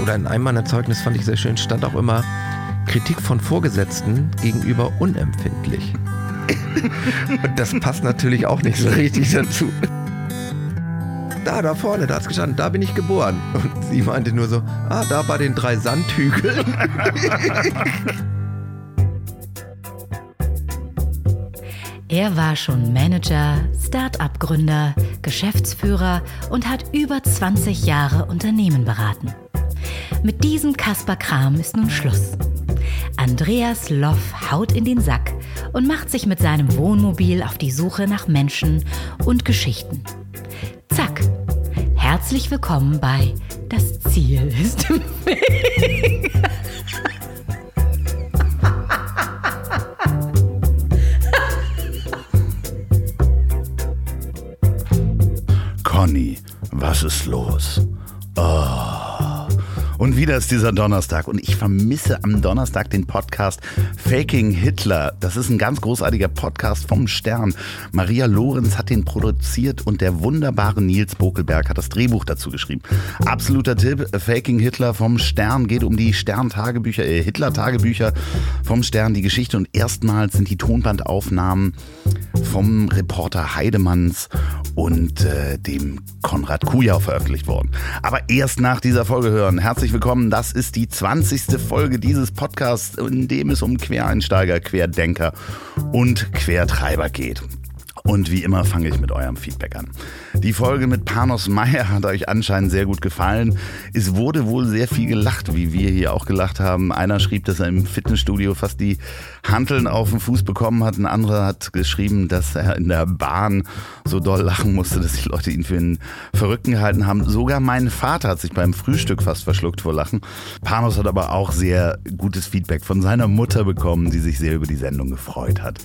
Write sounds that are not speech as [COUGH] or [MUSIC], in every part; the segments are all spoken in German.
oder in einem meiner Zeugnisse fand ich sehr schön, stand auch immer Kritik von Vorgesetzten gegenüber unempfindlich. Und das passt natürlich auch nicht so richtig dazu. Da, da vorne, da hat's gestanden, da bin ich geboren. Und sie meinte nur so, ah, da bei den drei Sandhügeln. Er war schon Manager, Start-up-Gründer, Geschäftsführer und hat über 20 Jahre Unternehmen beraten. Mit diesem Kasper Kram ist nun Schluss. Andreas Loff haut in den Sack und macht sich mit seinem Wohnmobil auf die Suche nach Menschen und Geschichten. Zack! Herzlich willkommen bei Das Ziel ist im Weg. Conny, was ist los? Oh. Und wieder ist dieser Donnerstag und ich vermisse am Donnerstag den Podcast Faking Hitler. Das ist ein ganz großartiger Podcast vom Stern. Maria Lorenz hat den produziert und der wunderbare Nils Bokelberg hat das Drehbuch dazu geschrieben. Absoluter Tipp, Faking Hitler vom Stern geht um die Stern-Tagebücher, äh, Hitler-Tagebücher vom Stern, die Geschichte und erstmals sind die Tonbandaufnahmen vom Reporter Heidemanns und äh, dem Konrad Kujau veröffentlicht worden. Aber erst nach dieser Folge hören. Herzlich herzlich willkommen. Das ist die 20. Folge dieses Podcasts, in dem es um Quereinsteiger, Querdenker und Quertreiber geht. Und wie immer fange ich mit eurem Feedback an. Die Folge mit Panos Meyer hat euch anscheinend sehr gut gefallen. Es wurde wohl sehr viel gelacht, wie wir hier auch gelacht haben. Einer schrieb, dass er im Fitnessstudio fast die Hanteln auf den Fuß bekommen hat. Ein anderer hat geschrieben, dass er in der Bahn so doll lachen musste, dass die Leute ihn für einen Verrückten gehalten haben. Sogar mein Vater hat sich beim Frühstück fast verschluckt vor Lachen. Panos hat aber auch sehr gutes Feedback von seiner Mutter bekommen, die sich sehr über die Sendung gefreut hat.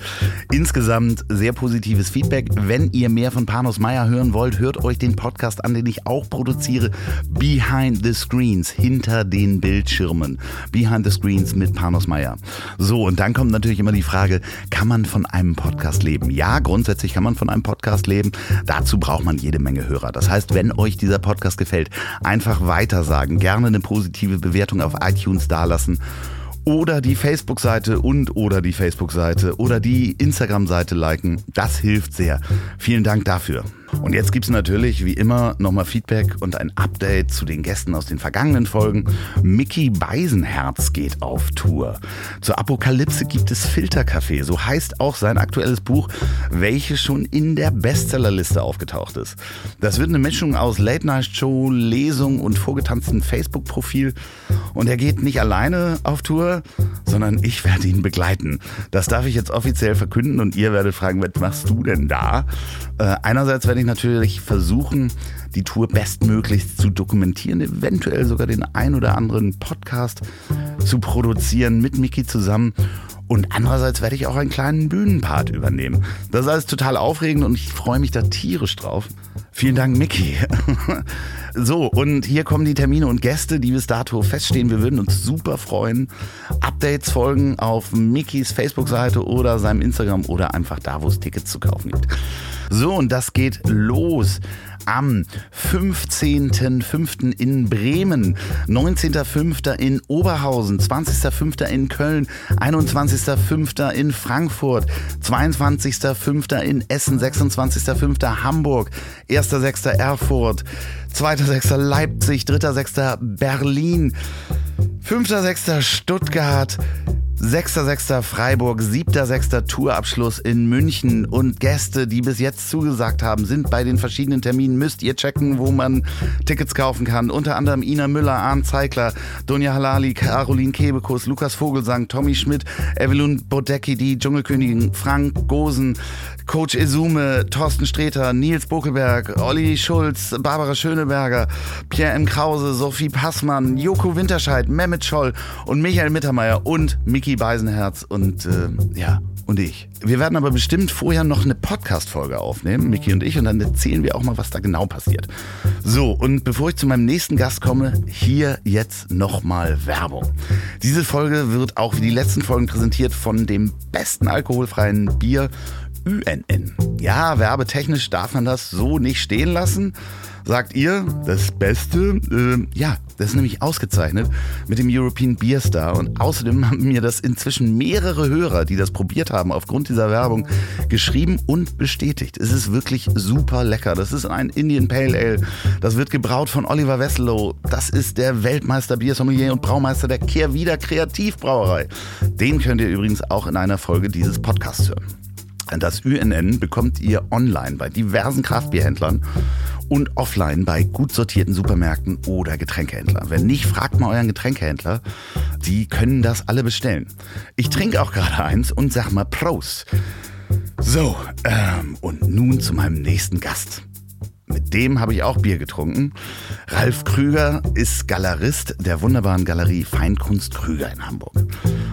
Insgesamt sehr positives Feedback. Wenn ihr mehr von Panos Meyer hören wollt, hört euch den Podcast an, den ich auch produziere. Behind the Screens, hinter den Bildschirmen. Behind the Screens mit Panos Meyer. So, und dann kommt natürlich immer die Frage, kann man von einem Podcast leben? Ja, grundsätzlich kann man von einem Podcast leben. Dazu braucht man jede Menge Hörer. Das heißt, wenn euch dieser Podcast gefällt, einfach weitersagen, gerne eine positive Bewertung auf iTunes dalassen oder die Facebook-Seite und oder die Facebook-Seite oder die Instagram-Seite liken. Das hilft sehr. Vielen Dank dafür. Und jetzt gibt es natürlich wie immer nochmal Feedback und ein Update zu den Gästen aus den vergangenen Folgen. Mickey Beisenherz geht auf Tour. Zur Apokalypse gibt es Filterkaffee, so heißt auch sein aktuelles Buch, welches schon in der Bestsellerliste aufgetaucht ist. Das wird eine Mischung aus Late-Night-Show, Lesung und vorgetanzten Facebook-Profil. Und er geht nicht alleine auf Tour, sondern ich werde ihn begleiten. Das darf ich jetzt offiziell verkünden und ihr werdet fragen, was machst du denn da? Äh, einerseits werde ich natürlich versuchen, die Tour bestmöglichst zu dokumentieren, eventuell sogar den ein oder anderen Podcast zu produzieren mit Miki zusammen. Und andererseits werde ich auch einen kleinen Bühnenpart übernehmen. Das ist alles total aufregend und ich freue mich da tierisch drauf. Vielen Dank, Miki. [LAUGHS] so, und hier kommen die Termine und Gäste, die bis dato feststehen. Wir würden uns super freuen. Updates folgen auf Mikis Facebook-Seite oder seinem Instagram oder einfach da, wo es Tickets zu kaufen gibt. So, und das geht los am 15.05. in Bremen, 19.05. in Oberhausen, 20.05. in Köln, 21.05. in Frankfurt, 22.05. in Essen, 26.05. Hamburg, 1.06. Erfurt, 2.06. Leipzig, 3.06. Berlin, 5.06. Stuttgart, 6.6. Freiburg, 7.6. Tourabschluss in München und Gäste, die bis jetzt zugesagt haben, sind bei den verschiedenen Terminen. Müsst ihr checken, wo man Tickets kaufen kann. Unter anderem Ina Müller, Arndt Zeigler, Donja Halali, Caroline Kebekus, Lukas Vogelsang, Tommy Schmidt, Evelyn Bodecki, die Dschungelkönigin, Frank Gosen, Coach Izume, Thorsten Streter, Nils Bokelberg, Olli Schulz, Barbara Schöneberger, Pierre M. Krause, Sophie Passmann, Joko Winterscheid, Mehmet Scholl und Michael Mittermeier und Miki Beisenherz und äh, ja, und ich. Wir werden aber bestimmt vorher noch eine Podcast-Folge aufnehmen, Miki und ich, und dann erzählen wir auch mal, was da genau passiert. So, und bevor ich zu meinem nächsten Gast komme, hier jetzt nochmal Werbung. Diese Folge wird auch wie die letzten Folgen präsentiert von dem besten alkoholfreien Bier UNN. Ja, werbetechnisch darf man das so nicht stehen lassen. Sagt ihr, das Beste? Äh, ja, das ist nämlich ausgezeichnet mit dem European Beer Star. Und außerdem [LAUGHS] haben mir das inzwischen mehrere Hörer, die das probiert haben, aufgrund dieser Werbung geschrieben und bestätigt. Es ist wirklich super lecker. Das ist ein Indian Pale Ale. Das wird gebraut von Oliver Wesselow. Das ist der Weltmeister Biersommelier und Braumeister der Kehrwieder Kreativbrauerei. Den könnt ihr übrigens auch in einer Folge dieses Podcasts hören. Das UNN bekommt ihr online bei diversen Kraftbierhändlern und offline bei gut sortierten Supermärkten oder Getränkehändlern. Wenn nicht, fragt mal euren Getränkehändler. Die können das alle bestellen. Ich trinke auch gerade eins und sag mal Prost. So, ähm, und nun zu meinem nächsten Gast. Mit dem habe ich auch Bier getrunken. Ralf Krüger ist Galerist der wunderbaren Galerie Feinkunst Krüger in Hamburg.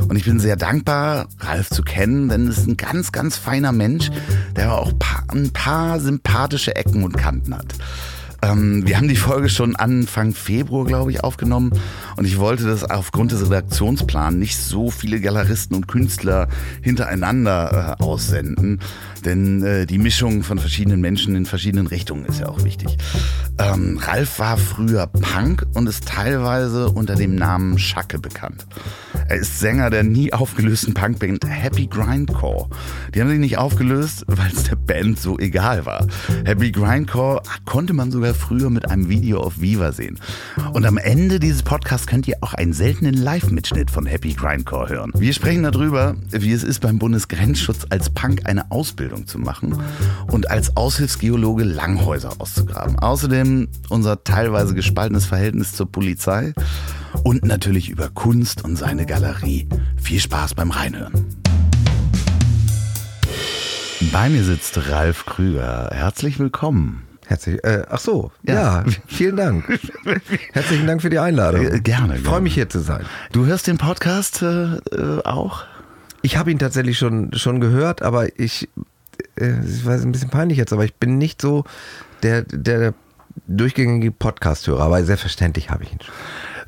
Und ich bin sehr dankbar, Ralf zu kennen, denn es ist ein ganz, ganz feiner Mensch, der auch ein paar sympathische Ecken und Kanten hat. Ähm, wir haben die Folge schon Anfang Februar, glaube ich, aufgenommen. Und ich wollte, dass aufgrund des Redaktionsplans nicht so viele Galeristen und Künstler hintereinander äh, aussenden. Denn äh, die Mischung von verschiedenen Menschen in verschiedenen Richtungen ist ja auch wichtig. Ähm, Ralf war früher Punk und ist teilweise unter dem Namen Schacke bekannt. Er ist Sänger der nie aufgelösten Punkband Happy Grindcore. Die haben sich nicht aufgelöst, weil es der Band so egal war. Happy Grindcore konnte man sogar früher mit einem Video auf Viva sehen. Und am Ende dieses Podcasts könnt ihr auch einen seltenen Live-Mitschnitt von Happy Grindcore hören. Wir sprechen darüber, wie es ist, beim Bundesgrenzschutz als Punk eine Ausbildung zu machen und als Aushilfsgeologe Langhäuser auszugraben. Außerdem unser teilweise gespaltenes Verhältnis zur Polizei und natürlich über Kunst und seine Galerie. Viel Spaß beim Reinhören. Bei mir sitzt Ralf Krüger. Herzlich willkommen. Herzlich, äh, ach so, ja. ja. vielen Dank. [LAUGHS] Herzlichen Dank für die Einladung. Äh, gerne. Ich freue mich hier zu sein. Du hörst den Podcast äh, äh, auch? Ich habe ihn tatsächlich schon, schon gehört, aber ich, ich weiß, ein bisschen peinlich jetzt, aber ich bin nicht so der, der durchgängige Podcast-Hörer, aber selbstverständlich habe ich ihn schon.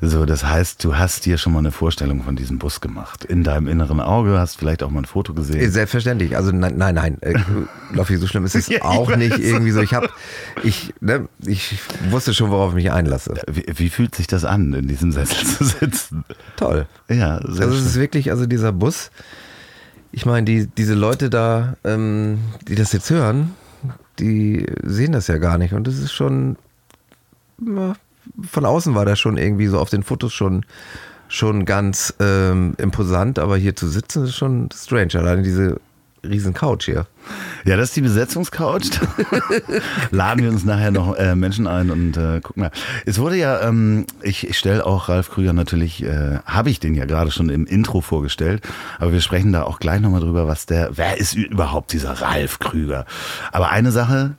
So, das heißt, du hast dir schon mal eine Vorstellung von diesem Bus gemacht. In deinem inneren Auge hast vielleicht auch mal ein Foto gesehen. Äh, selbstverständlich. Also nein, nein, nein. Äh, [LAUGHS] Loffi, so schlimm ist es ja, auch nicht irgendwie so. Ich habe, ich, ne, ich wusste schon, worauf ich mich einlasse. Wie, wie, fühlt sich das an, in diesem Sessel zu sitzen? Toll. Ja, sehr Also es ist wirklich, also dieser Bus. Ich meine, die, diese Leute da, ähm, die das jetzt hören, die sehen das ja gar nicht. Und das ist schon, ja, von außen war der schon irgendwie so auf den Fotos schon, schon ganz ähm, imposant, aber hier zu sitzen ist schon strange. Alleine diese riesen Couch hier. Ja, das ist die Besetzungscouch. [LAUGHS] Laden wir uns nachher noch äh, Menschen ein und äh, gucken mal. Es wurde ja, ähm, ich, ich stelle auch Ralf Krüger natürlich, äh, habe ich den ja gerade schon im Intro vorgestellt, aber wir sprechen da auch gleich nochmal drüber, was der, wer ist überhaupt dieser Ralf Krüger? Aber eine Sache,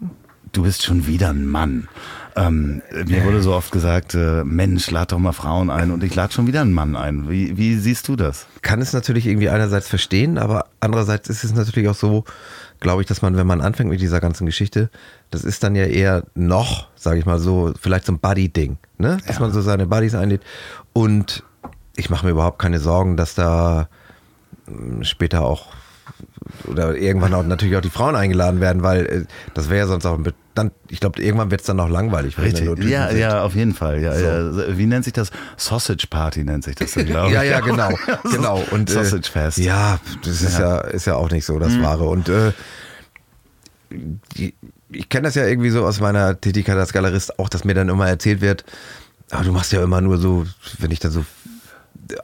du bist schon wieder ein Mann. Ähm, mir wurde so oft gesagt, äh, Mensch, lad doch mal Frauen ein und ich lade schon wieder einen Mann ein. Wie, wie siehst du das? Kann es natürlich irgendwie einerseits verstehen, aber andererseits ist es natürlich auch so, glaube ich, dass man, wenn man anfängt mit dieser ganzen Geschichte, das ist dann ja eher noch, sage ich mal so, vielleicht so ein Buddy-Ding, ne? dass ja. man so seine Buddies einlädt. Und ich mache mir überhaupt keine Sorgen, dass da hm, später auch oder irgendwann auch natürlich auch die Frauen eingeladen werden, weil äh, das wäre ja sonst auch dann, ich glaube, irgendwann wird es dann noch langweilig. Richtig. Ja, sind. ja, auf jeden Fall. Ja, so. ja. Wie nennt sich das? Sausage Party nennt sich das dann, glaube ich. ja, ja, genau. [LAUGHS] genau. Und, äh, Sausage Fest. Ja, das ist ja, ja ist ja auch nicht so das mhm. Wahre. Und äh, die, ich kenne das ja irgendwie so aus meiner Tätigkeit als Galerist auch, dass mir dann immer erzählt wird, aber du machst ja immer nur so, wenn ich da so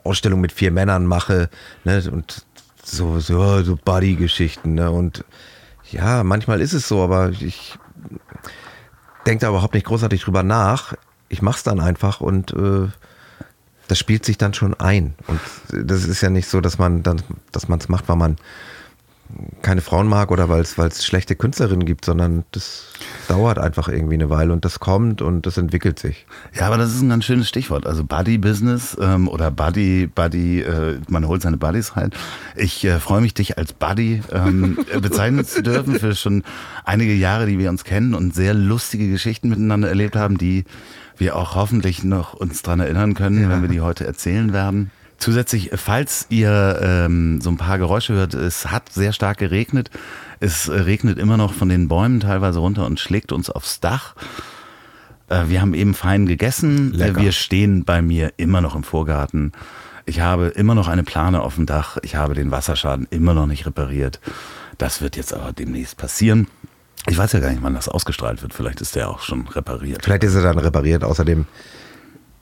Ausstellungen mit vier Männern mache, ne, und so, so, so Buddy-Geschichten, ne, und ja, manchmal ist es so, aber ich denke da überhaupt nicht großartig drüber nach. Ich mache es dann einfach und äh, das spielt sich dann schon ein. Und das ist ja nicht so, dass man dass man es macht, weil man keine Frauen mag oder weil es schlechte Künstlerinnen gibt, sondern das dauert einfach irgendwie eine Weile und das kommt und das entwickelt sich. Ja, aber das ist ein ganz schönes Stichwort. Also Buddy Business ähm, oder Buddy, Buddy, äh, man holt seine Buddies rein. Ich äh, freue mich, dich als Buddy ähm, [LAUGHS] bezeichnen zu dürfen für schon einige Jahre, die wir uns kennen und sehr lustige Geschichten miteinander erlebt haben, die wir auch hoffentlich noch uns dran erinnern können, ja. wenn wir die heute erzählen werden. Zusätzlich, falls ihr ähm, so ein paar Geräusche hört, es hat sehr stark geregnet. Es regnet immer noch von den Bäumen teilweise runter und schlägt uns aufs Dach. Äh, wir haben eben fein gegessen. Äh, Lecker. Wir stehen bei mir immer noch im Vorgarten. Ich habe immer noch eine Plane auf dem Dach. Ich habe den Wasserschaden immer noch nicht repariert. Das wird jetzt aber demnächst passieren. Ich weiß ja gar nicht, wann das ausgestrahlt wird. Vielleicht ist der auch schon repariert. Vielleicht ist er dann repariert. Außerdem,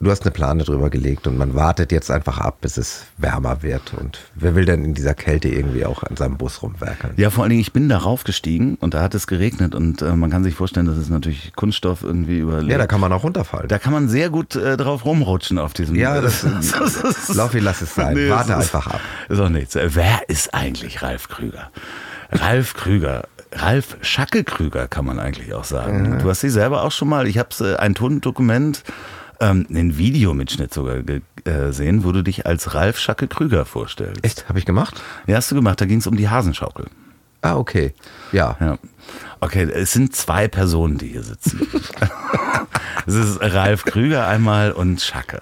du hast eine Plane drüber gelegt und man wartet jetzt einfach ab, bis es wärmer wird. Und wer will denn in dieser Kälte irgendwie auch an seinem Bus rumwerkeln? Ja, vor allen Dingen, ich bin darauf gestiegen und da hat es geregnet und äh, man kann sich vorstellen, das ist natürlich Kunststoff irgendwie überlegt. Ja, da kann man auch runterfallen. Da kann man sehr gut äh, drauf rumrutschen auf diesem. Ja, das- [LAUGHS] Laufi, lass es sein. Nee, Warte das einfach ab. Ist auch nichts. Wer ist eigentlich Ralf Krüger? Ralf Krüger. Ralf Schacke Krüger kann man eigentlich auch sagen. Du hast sie selber auch schon mal. Ich habe äh, ein Tondokument, ähm, einen Videomitschnitt sogar ge- äh, gesehen, wo du dich als Ralf Schacke Krüger vorstellst. Echt? Habe ich gemacht? Ja, hast du gemacht. Da ging es um die Hasenschaukel. Ah, okay. Ja. Ja. Okay, es sind zwei Personen, die hier sitzen. [LAUGHS] es ist Ralf Krüger einmal und Schacke.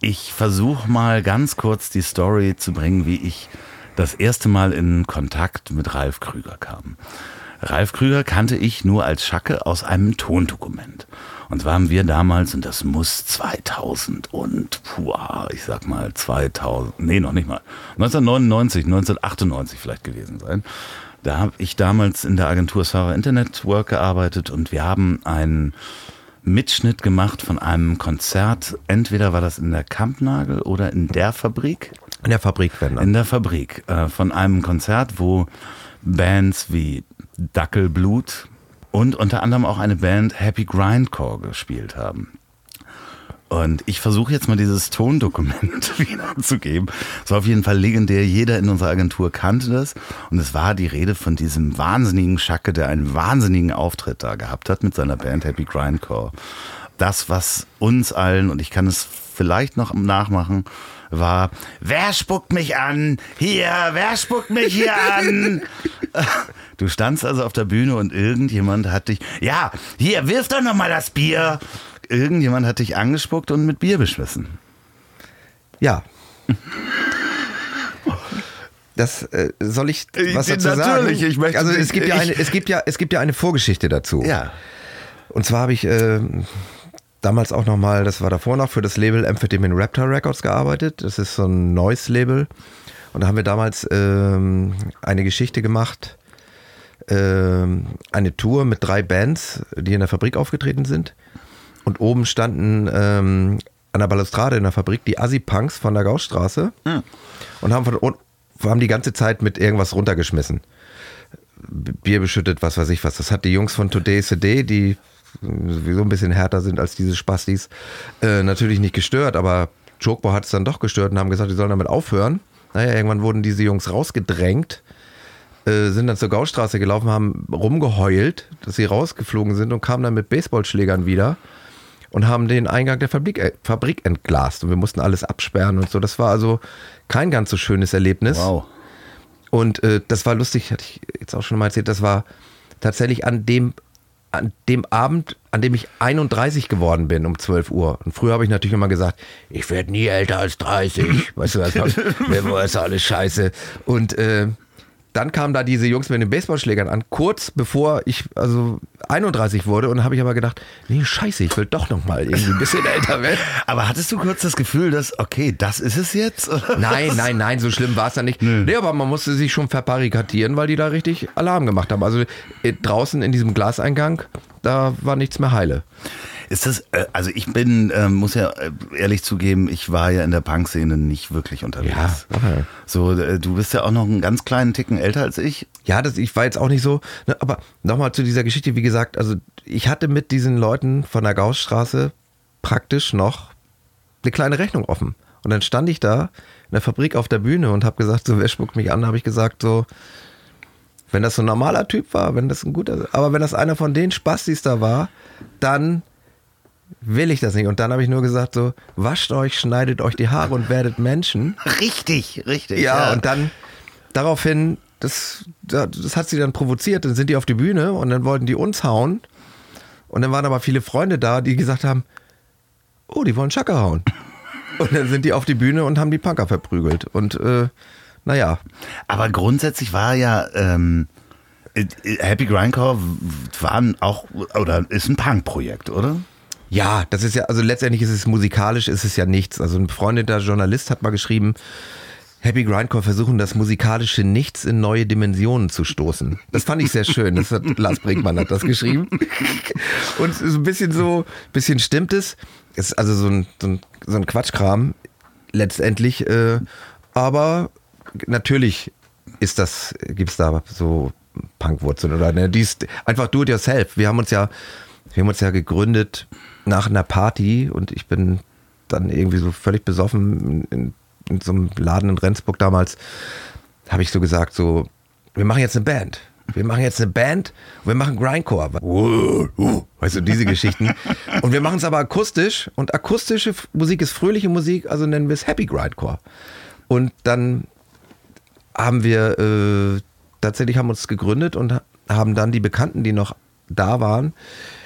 Ich versuche mal ganz kurz die Story zu bringen, wie ich das erste Mal in Kontakt mit Ralf Krüger kam. Ralf Krüger kannte ich nur als Schacke aus einem Tondokument. Und zwar haben wir damals, und das muss 2000 und, puh, ich sag mal 2000, nee, noch nicht mal, 1999, 1998 vielleicht gewesen sein. Da habe ich damals in der Agentur Sarah Internet Work gearbeitet und wir haben einen Mitschnitt gemacht von einem Konzert. Entweder war das in der Kampnagel oder in der Fabrik. In der Fabrik werden In der Fabrik. Äh, von einem Konzert, wo Bands wie Dackelblut und unter anderem auch eine Band Happy Grindcore gespielt haben. Und ich versuche jetzt mal dieses Tondokument [LAUGHS] wiederzugeben. Es war auf jeden Fall legendär. Jeder in unserer Agentur kannte das. Und es war die Rede von diesem wahnsinnigen Schacke, der einen wahnsinnigen Auftritt da gehabt hat mit seiner Band Happy Grindcore. Das, was uns allen, und ich kann es vielleicht noch nachmachen, war, wer spuckt mich an? Hier, wer spuckt mich hier an? Du standst also auf der Bühne und irgendjemand hat dich, ja, hier, wirf doch noch mal das Bier. Irgendjemand hat dich angespuckt und mit Bier beschmissen. Ja. Das äh, soll ich was dazu sagen? natürlich, ich möchte also es gibt ja eine, es gibt ja es gibt ja eine Vorgeschichte dazu. Ja. Und zwar habe ich äh, damals auch noch mal, das war davor noch für das Label Amphetamine Raptor Records gearbeitet. Das ist so ein neues Label. Und da haben wir damals ähm, eine Geschichte gemacht, ähm, eine Tour mit drei Bands, die in der Fabrik aufgetreten sind. Und oben standen ähm, an der Balustrade in der Fabrik die Assi-Punks von der Gaußstraße und haben, von, haben die ganze Zeit mit irgendwas runtergeschmissen. Bier beschüttet, was weiß ich was. Das hat die Jungs von Today's a Day, die sowieso ein bisschen härter sind als diese Spastis, äh, natürlich nicht gestört, aber Chokbo hat es dann doch gestört und haben gesagt, die sollen damit aufhören. Naja, irgendwann wurden diese Jungs rausgedrängt, äh, sind dann zur Gaustraße gelaufen, haben rumgeheult, dass sie rausgeflogen sind und kamen dann mit Baseballschlägern wieder und haben den Eingang der Fabrik, äh, Fabrik entglast und wir mussten alles absperren und so. Das war also kein ganz so schönes Erlebnis. Wow. Und äh, das war lustig, hatte ich jetzt auch schon mal erzählt, das war tatsächlich an dem, an dem Abend, an dem ich 31 geworden bin, um 12 Uhr. Und früher habe ich natürlich immer gesagt, ich werde nie älter als 30. Weißt du, das war, [LAUGHS] mir war alles scheiße. Und äh, dann kamen da diese Jungs mit den Baseballschlägern an, kurz bevor ich also 31 wurde. Und habe ich aber gedacht, nee, scheiße, ich will doch noch mal irgendwie ein bisschen älter werden. [LAUGHS] Aber hattest du kurz das Gefühl, dass, okay, das ist es jetzt? Nein, nein, nein, so schlimm war es dann nicht. Nee, aber man musste sich schon verbarrikadieren, weil die da richtig Alarm gemacht haben. Also äh, draußen in diesem Glaseingang, da war nichts mehr heile. Ist das, äh, also ich bin, ähm, muss ja äh, ehrlich zugeben, ich war ja in der Punk-Szene nicht wirklich unterwegs. Ja, aber- So, äh, du bist ja auch noch einen ganz kleinen Ticken älter als ich. Ja, das, ich war jetzt auch nicht so, ne, aber nochmal zu dieser Geschichte, wie gesagt, also ich hatte mit diesen Leuten von der Gaußstraße praktisch noch eine kleine Rechnung offen. Und dann stand ich da in der Fabrik auf der Bühne und habe gesagt, so, wer spuckt mich an, habe ich gesagt, so, wenn das so ein normaler Typ war, wenn das ein guter, aber wenn das einer von den Spastis da war, dann will ich das nicht. Und dann habe ich nur gesagt, so, wascht euch, schneidet euch die Haare und werdet Menschen. Richtig, richtig. Ja, und dann daraufhin, das, das hat sie dann provoziert, dann sind die auf die Bühne und dann wollten die uns hauen. Und dann waren aber viele Freunde da, die gesagt haben, oh, die wollen Schacke hauen. Und dann sind die auf die Bühne und haben die Punker verprügelt. Und äh, naja. Aber grundsätzlich war ja ähm, äh, Happy Grindcore war auch oder ist ein Punk-Projekt, oder? Ja, das ist ja, also letztendlich ist es musikalisch, ist es ja nichts. Also ein befreundeter Journalist hat mal geschrieben, Happy Grindcore versuchen das musikalische Nichts in neue Dimensionen zu stoßen. Das fand ich sehr schön. Das hat [LAUGHS] Lars Brinkmann hat das geschrieben. Und ist ein bisschen so, bisschen stimmt es. Es ist also so ein, so ein, so ein Quatschkram letztendlich. Äh, aber natürlich ist das, gibt es da so Punkwurzeln oder ne? Die ist einfach do it yourself. Wir haben uns ja, wir haben uns ja gegründet nach einer Party und ich bin dann irgendwie so völlig besoffen in, in so einem Laden in Rendsburg damals, habe ich so gesagt, so, wir machen jetzt eine Band. Wir machen jetzt eine Band, wir machen Grindcore. Weißt du, diese Geschichten. Und wir machen es aber akustisch und akustische Musik ist fröhliche Musik, also nennen wir es Happy Grindcore. Und dann haben wir äh, tatsächlich haben uns gegründet und haben dann die Bekannten, die noch da waren,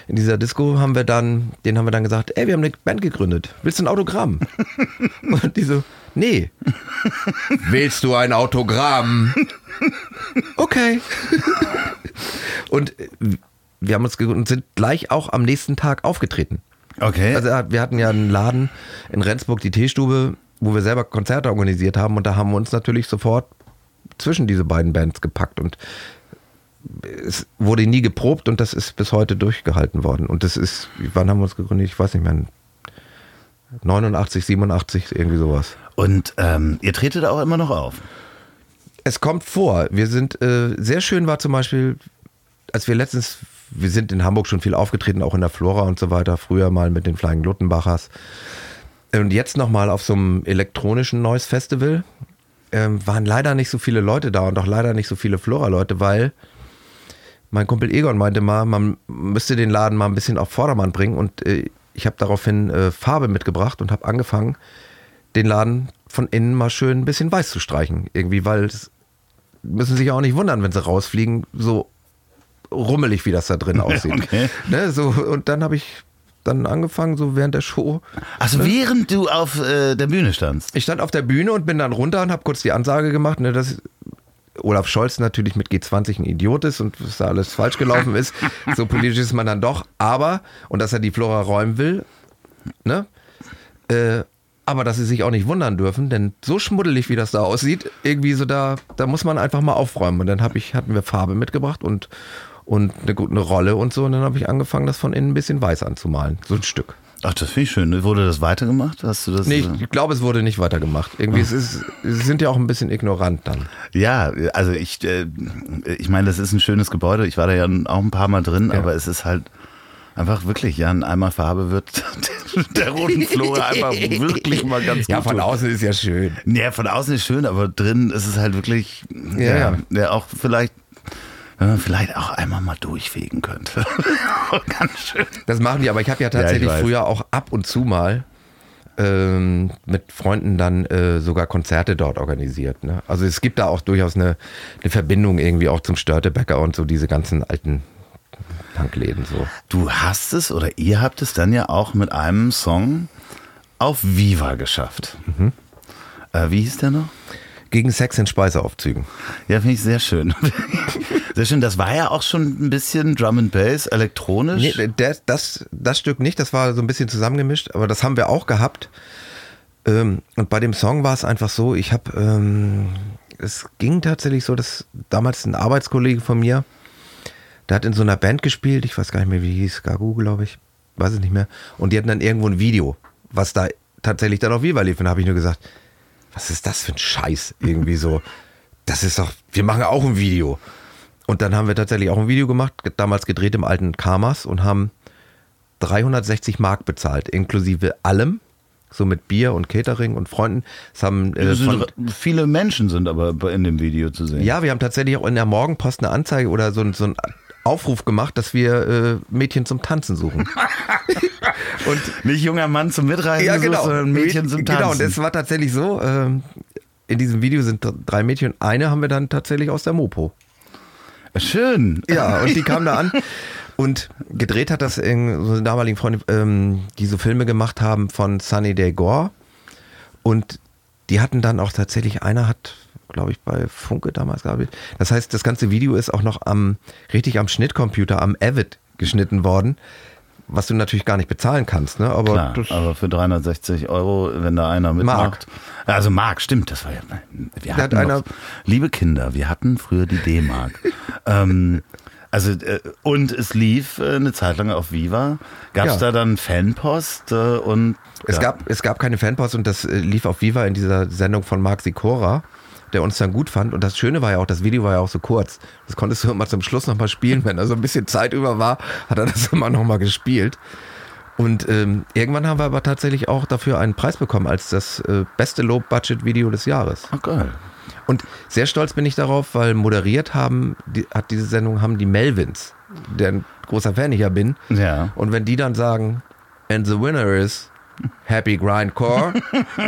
in dieser Disco haben wir dann, denen haben wir dann gesagt, ey, wir haben eine Band gegründet. Willst du ein Autogramm? [LAUGHS] Und die so, nee. Willst du ein Autogramm? Okay. Und wir haben uns gegründet und sind gleich auch am nächsten Tag aufgetreten. Okay. Also wir hatten ja einen Laden in Rendsburg, die Teestube, wo wir selber Konzerte organisiert haben und da haben wir uns natürlich sofort zwischen diese beiden Bands gepackt und es wurde nie geprobt und das ist bis heute durchgehalten worden. Und das ist, wann haben wir uns gegründet? Ich weiß nicht mehr. 89, 87, irgendwie sowas. Und ähm, ihr tretet auch immer noch auf? Es kommt vor. Wir sind, äh, sehr schön war zum Beispiel, als wir letztens, wir sind in Hamburg schon viel aufgetreten, auch in der Flora und so weiter, früher mal mit den Flying Luttenbachers. Und jetzt nochmal auf so einem elektronischen Noise Festival. Ähm, waren leider nicht so viele Leute da und auch leider nicht so viele Flora-Leute, weil mein Kumpel Egon meinte mal, man müsste den Laden mal ein bisschen auf Vordermann bringen und äh, ich habe daraufhin äh, Farbe mitgebracht und habe angefangen, den Laden von innen mal schön ein bisschen weiß zu streichen. Irgendwie, weil es müssen sich auch nicht wundern, wenn sie rausfliegen, so rummelig, wie das da drin [LAUGHS] aussieht. Okay. Ne, so, und dann habe ich dann angefangen, so während der Show. Also ne? während du auf äh, der Bühne standst? Ich stand auf der Bühne und bin dann runter und habe kurz die Ansage gemacht, ne, dass Olaf Scholz natürlich mit G20 ein Idiot ist und dass da alles falsch gelaufen ist. [LAUGHS] So politisch ist man dann doch. Aber, und dass er die Flora räumen will, ne? Äh, aber dass sie sich auch nicht wundern dürfen, denn so schmuddelig, wie das da aussieht, irgendwie so da, da muss man einfach mal aufräumen. Und dann hab ich, hatten wir Farbe mitgebracht und, und eine, eine Rolle und so. Und dann habe ich angefangen, das von innen ein bisschen weiß anzumalen. So ein Stück. Ach, das finde ich schön. Wurde das weitergemacht? Hast du das? Nee, ich, ich glaube, es wurde nicht weitergemacht. Irgendwie, es ist, sie sind ja auch ein bisschen ignorant dann. Ja, also ich, äh, ich meine, das ist ein schönes Gebäude. Ich war da ja auch ein paar Mal drin, ja. aber es ist halt einfach wirklich, ja, ein Eimer Farbe wird [LAUGHS] der roten Flora einfach wirklich mal ganz gut. Ja, von außen ist ja schön. Ja, von außen ist schön, aber drin ist es halt wirklich, ja, ja, ja auch vielleicht vielleicht auch einmal mal durchfegen könnte. [LAUGHS] Ganz schön. Das machen die, aber ich habe ja tatsächlich ja, früher auch ab und zu mal ähm, mit Freunden dann äh, sogar Konzerte dort organisiert. Ne? Also es gibt da auch durchaus eine, eine Verbindung irgendwie auch zum Störtebäcker und so diese ganzen alten Punkläden so. Du hast es oder ihr habt es dann ja auch mit einem Song auf Viva geschafft. Mhm. Äh, wie hieß der noch? Gegen Sex in Speiseaufzügen. Ja, finde ich sehr schön. [LAUGHS] sehr schön. Das war ja auch schon ein bisschen Drum and Bass, elektronisch. Nee, das, das, das Stück nicht, das war so ein bisschen zusammengemischt, aber das haben wir auch gehabt. Ähm, und bei dem Song war es einfach so, ich habe, ähm, es ging tatsächlich so, dass damals ein Arbeitskollege von mir, der hat in so einer Band gespielt, ich weiß gar nicht mehr, wie hieß, Gagu, glaube ich, weiß es nicht mehr. Und die hatten dann irgendwo ein Video, was da tatsächlich dann auf Viva lief. Und da habe ich nur gesagt, was ist das für ein Scheiß? Irgendwie so, das ist doch, wir machen auch ein Video. Und dann haben wir tatsächlich auch ein Video gemacht, damals gedreht im alten Karmas und haben 360 Mark bezahlt, inklusive allem. So mit Bier und Catering und Freunden. Es haben, äh, von, viele Menschen sind aber in dem Video zu sehen. Ja, wir haben tatsächlich auch in der Morgenpost eine Anzeige oder so, so ein Aufruf gemacht, dass wir äh, Mädchen zum Tanzen suchen. [LAUGHS] und nicht junger Mann zum Mitreisen, ja, genau. sondern Mädchen zum Tanzen. Genau, und es war tatsächlich so, äh, in diesem Video sind drei Mädchen, eine haben wir dann tatsächlich aus der Mopo. Schön. Ja, und die kam da an. Und gedreht hat das in so eine damaligen Freundin, ähm, die so Filme gemacht haben von Sunny Day Gore. Und die hatten dann auch tatsächlich, einer hat, glaube ich, bei Funke damals gearbeitet. Das heißt, das ganze Video ist auch noch am, richtig am Schnittcomputer, am Avid geschnitten worden was du natürlich gar nicht bezahlen kannst. Ne? Aber, Klar, aber für 360 Euro, wenn da einer mitmacht. Mark. Also Mark, stimmt, das war ja. Wir hatten hat noch, liebe Kinder, wir hatten früher die D-Mark. [LAUGHS] ähm, also äh, und es lief äh, eine Zeit lang auf Viva. Gab es Ja. da dann Fanpost äh, und Es, ja. gab, es gab keine Fanpost und das äh, lief auf Viva in dieser Sendung von Marc Sikora, der uns dann gut fand. Und das Schöne war ja auch, das Video war ja auch so kurz. Das konntest du immer zum Schluss nochmal spielen. Wenn da so ein bisschen Zeit über war, hat er das [LAUGHS] immer nochmal gespielt. Und ähm, irgendwann haben wir aber tatsächlich auch dafür einen Preis bekommen als das äh, beste Low-Budget-Video des Jahres. Oh, geil. Und sehr stolz bin ich darauf, weil moderiert haben, die, hat diese Sendung haben die Melvins, deren großer Fan ich ja bin. Ja. Und wenn die dann sagen, and the winner is Happy Grindcore,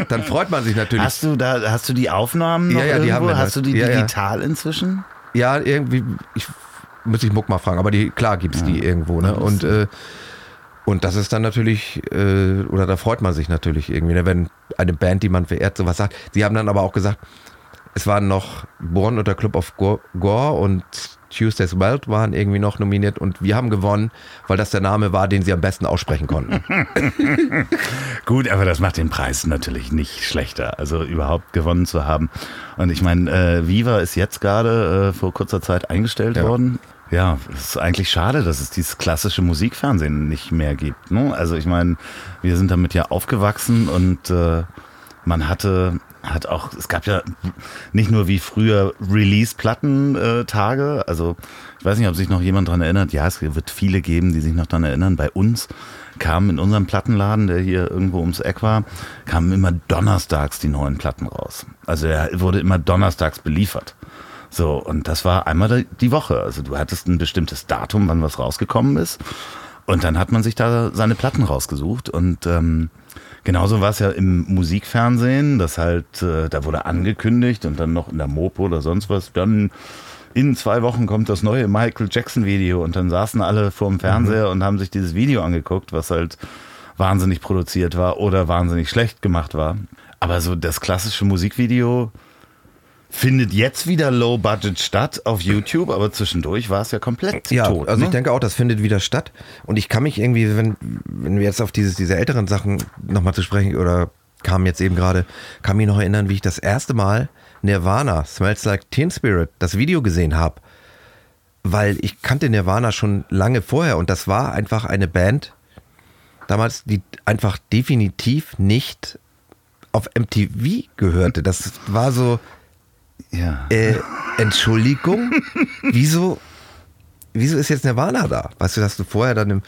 dann freut man sich natürlich. Hast du da, hast du die Aufnahmen noch Ja, ja, die irgendwo? haben wir hast du die Ja, ja. digital inzwischen? ja, irgendwie, ich muss ich Muck mal fragen, aber die, klar gibt's die irgendwo, ne? Und, äh, und das ist dann natürlich, äh, oder da freut man sich natürlich irgendwie, ne? wenn eine Band, die man verehrt, sowas sagt. Sie haben dann aber auch gesagt, es waren noch Born und der Club of Go- Gore und Tuesday's Welt waren irgendwie noch nominiert und wir haben gewonnen, weil das der Name war, den sie am besten aussprechen konnten. [LAUGHS] Gut, aber das macht den Preis natürlich nicht schlechter, also überhaupt gewonnen zu haben. Und ich meine, äh, Viva ist jetzt gerade äh, vor kurzer Zeit eingestellt Ja. worden. Ja, es ist eigentlich schade, dass es dieses klassische Musikfernsehen nicht mehr gibt. Ne? Also ich meine, wir sind damit ja aufgewachsen und äh, man hatte hat auch, es gab ja nicht nur wie früher Release-Platten-Tage, also ich weiß nicht, ob sich noch jemand dran erinnert, ja, es wird viele geben, die sich noch dran erinnern, bei uns kamen in unserem Plattenladen, der hier irgendwo ums Eck war, kamen immer donnerstags die neuen Platten raus. Also er wurde immer donnerstags beliefert. So, und das war einmal die Woche. Also du hattest ein bestimmtes Datum, wann was rausgekommen ist. Und dann hat man sich da seine Platten rausgesucht. Und ähm, genauso war es ja im Musikfernsehen, das halt, äh, da wurde angekündigt und dann noch in der Mopo oder sonst was, dann in zwei Wochen kommt das neue Michael Jackson Video und dann saßen alle vorm Fernseher und haben sich dieses Video angeguckt, was halt wahnsinnig produziert war oder wahnsinnig schlecht gemacht war. Aber so das klassische Musikvideo findet jetzt wieder Low Budget statt auf YouTube, aber zwischendurch war es ja komplett Ja, tot. also ne? ich denke auch, das findet wieder statt. Und ich kann mich irgendwie, wenn, wenn wir jetzt auf dieses, diese älteren Sachen nochmal zu sprechen, oder kam jetzt eben gerade, kann mich noch erinnern, wie ich das erste Mal Nirvana, Smells Like Teen Spirit, das Video gesehen habe. Weil ich kannte Nirvana schon lange vorher und das war einfach eine Band, damals, die einfach definitiv nicht auf MTV gehörte. Das war so, ja. äh, Entschuldigung, wieso, wieso ist jetzt Nirvana da? Weißt du, hast du vorher dann im,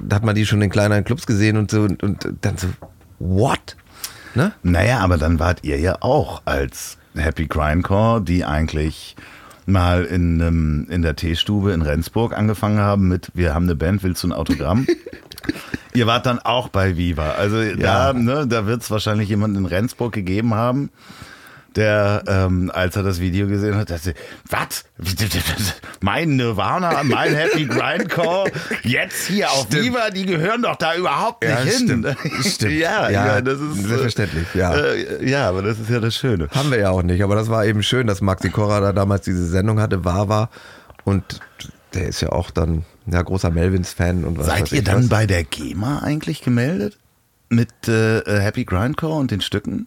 da hat man die schon in kleineren Clubs gesehen und so und, und dann so, what? Ne? Naja, aber dann wart ihr ja auch als Happy Grindcore, die eigentlich mal in, ähm, in der Teestube in Rendsburg angefangen haben mit Wir haben eine Band, willst du ein Autogramm? [LAUGHS] ihr wart dann auch bei Viva. Also Ja. da, ne, da wird es wahrscheinlich jemanden in Rendsburg gegeben haben, der, ähm, als er das Video gesehen hat, dachte, was? [LAUGHS] Mein Nirvana, mein Happy Grindcore, jetzt hier auf Stimmt. Viva, die gehören doch da überhaupt nicht Ja, hin. stimmt. Stimmt. [LAUGHS] Ja, Ja, ja, das ist selbstverständlich, ja. Äh, ja, aber das ist ja das Schöne. Haben wir ja auch nicht, aber das war eben schön, dass Maxi Korra da damals diese Sendung hatte, war war und der ist ja auch dann ja, großer Melvins-Fan und was Seid ihr dann was. bei der GEMA eigentlich gemeldet? Mit äh, äh, Happy Grindcore und den Stücken?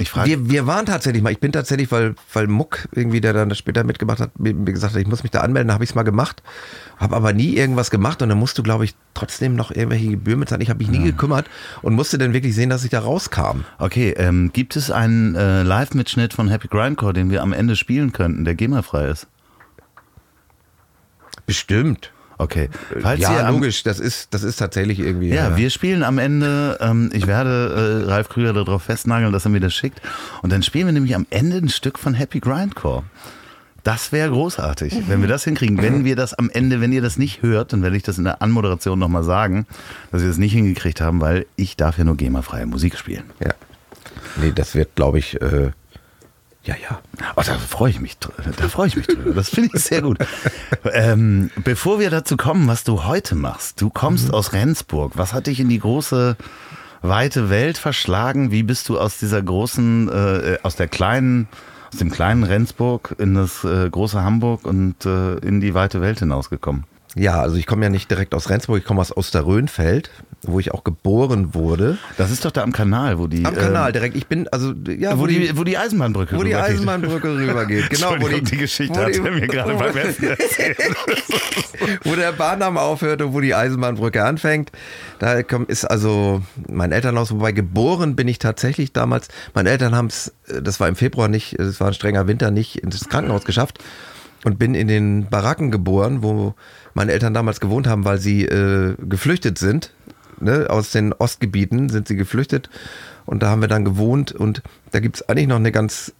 Ich frage. Wir, wir waren tatsächlich mal, ich bin tatsächlich, weil, weil Muck irgendwie, der dann das später mitgemacht hat, mir gesagt hat, ich muss mich da anmelden, habe ich es mal gemacht, habe aber nie irgendwas gemacht und dann musst du, glaube ich, trotzdem noch irgendwelche Gebühren bezahlen. Ich habe mich nie gekümmert und musste dann wirklich sehen, dass ich da rauskam. Okay, ähm, gibt es einen äh, Live-Mitschnitt von Happy Grindcore, den wir am Ende spielen könnten, der GEMA-frei ist? Bestimmt. Okay. Falls ihr ja, am, logisch, das ist, das ist tatsächlich irgendwie. Ja, wir spielen am Ende, ähm, ich werde äh, Ralf Krüger darauf festnageln, dass er mir das schickt. Und dann spielen wir nämlich am Ende ein Stück von Happy Grindcore. Das wäre großartig, wenn wir das hinkriegen. Wenn wir das am Ende, wenn ihr das nicht hört, dann werde ich das in der Anmoderation nochmal sagen, dass wir das nicht hingekriegt haben, weil ich darf ja nur GEMA-freie Musik spielen. ja. Nee, das wird, glaube ich, äh, ja, ja. Oh, da freue ich mich drüber. Da freue ich mich drüber. Das finde ich sehr gut. ähm, bevor wir dazu kommen, was du heute machst, du kommst Mhm. aus Rendsburg. Was hat dich in die große weite Welt verschlagen. Wie bist du aus dieser großen, äh, aus der kleinen, aus dem kleinen Rendsburg in das äh, große Hamburg und äh, in die weite Welt hinausgekommen? Ja, also ich komme ja nicht direkt aus Rendsburg, ich komme aus Osterrönfeld, wo ich auch geboren wurde. Das ist doch da am Kanal, wo die. Am Kanal direkt. Ich bin, also, ja. Wo, wo die, wo die Eisenbahnbrücke Wo die Eisenbahnbrücke rübergeht. [LAUGHS] Genau, wo die, die Geschichte hat er mir gerade beim Essen erzählt. [LAUGHS] wo der Bahndamm aufhört und wo die Eisenbahnbrücke anfängt. Da ist also mein Elternhaus, wobei geboren bin ich tatsächlich damals. Meine Eltern haben es, das war im Februar nicht, es war ein strenger Winter, nicht ins Krankenhaus geschafft und bin in den Baracken geboren, wo meine Eltern damals gewohnt haben, weil sie äh, geflüchtet sind. Ne? Aus den Ostgebieten sind sie geflüchtet und da haben wir dann gewohnt und da gibt es eigentlich noch eine ganz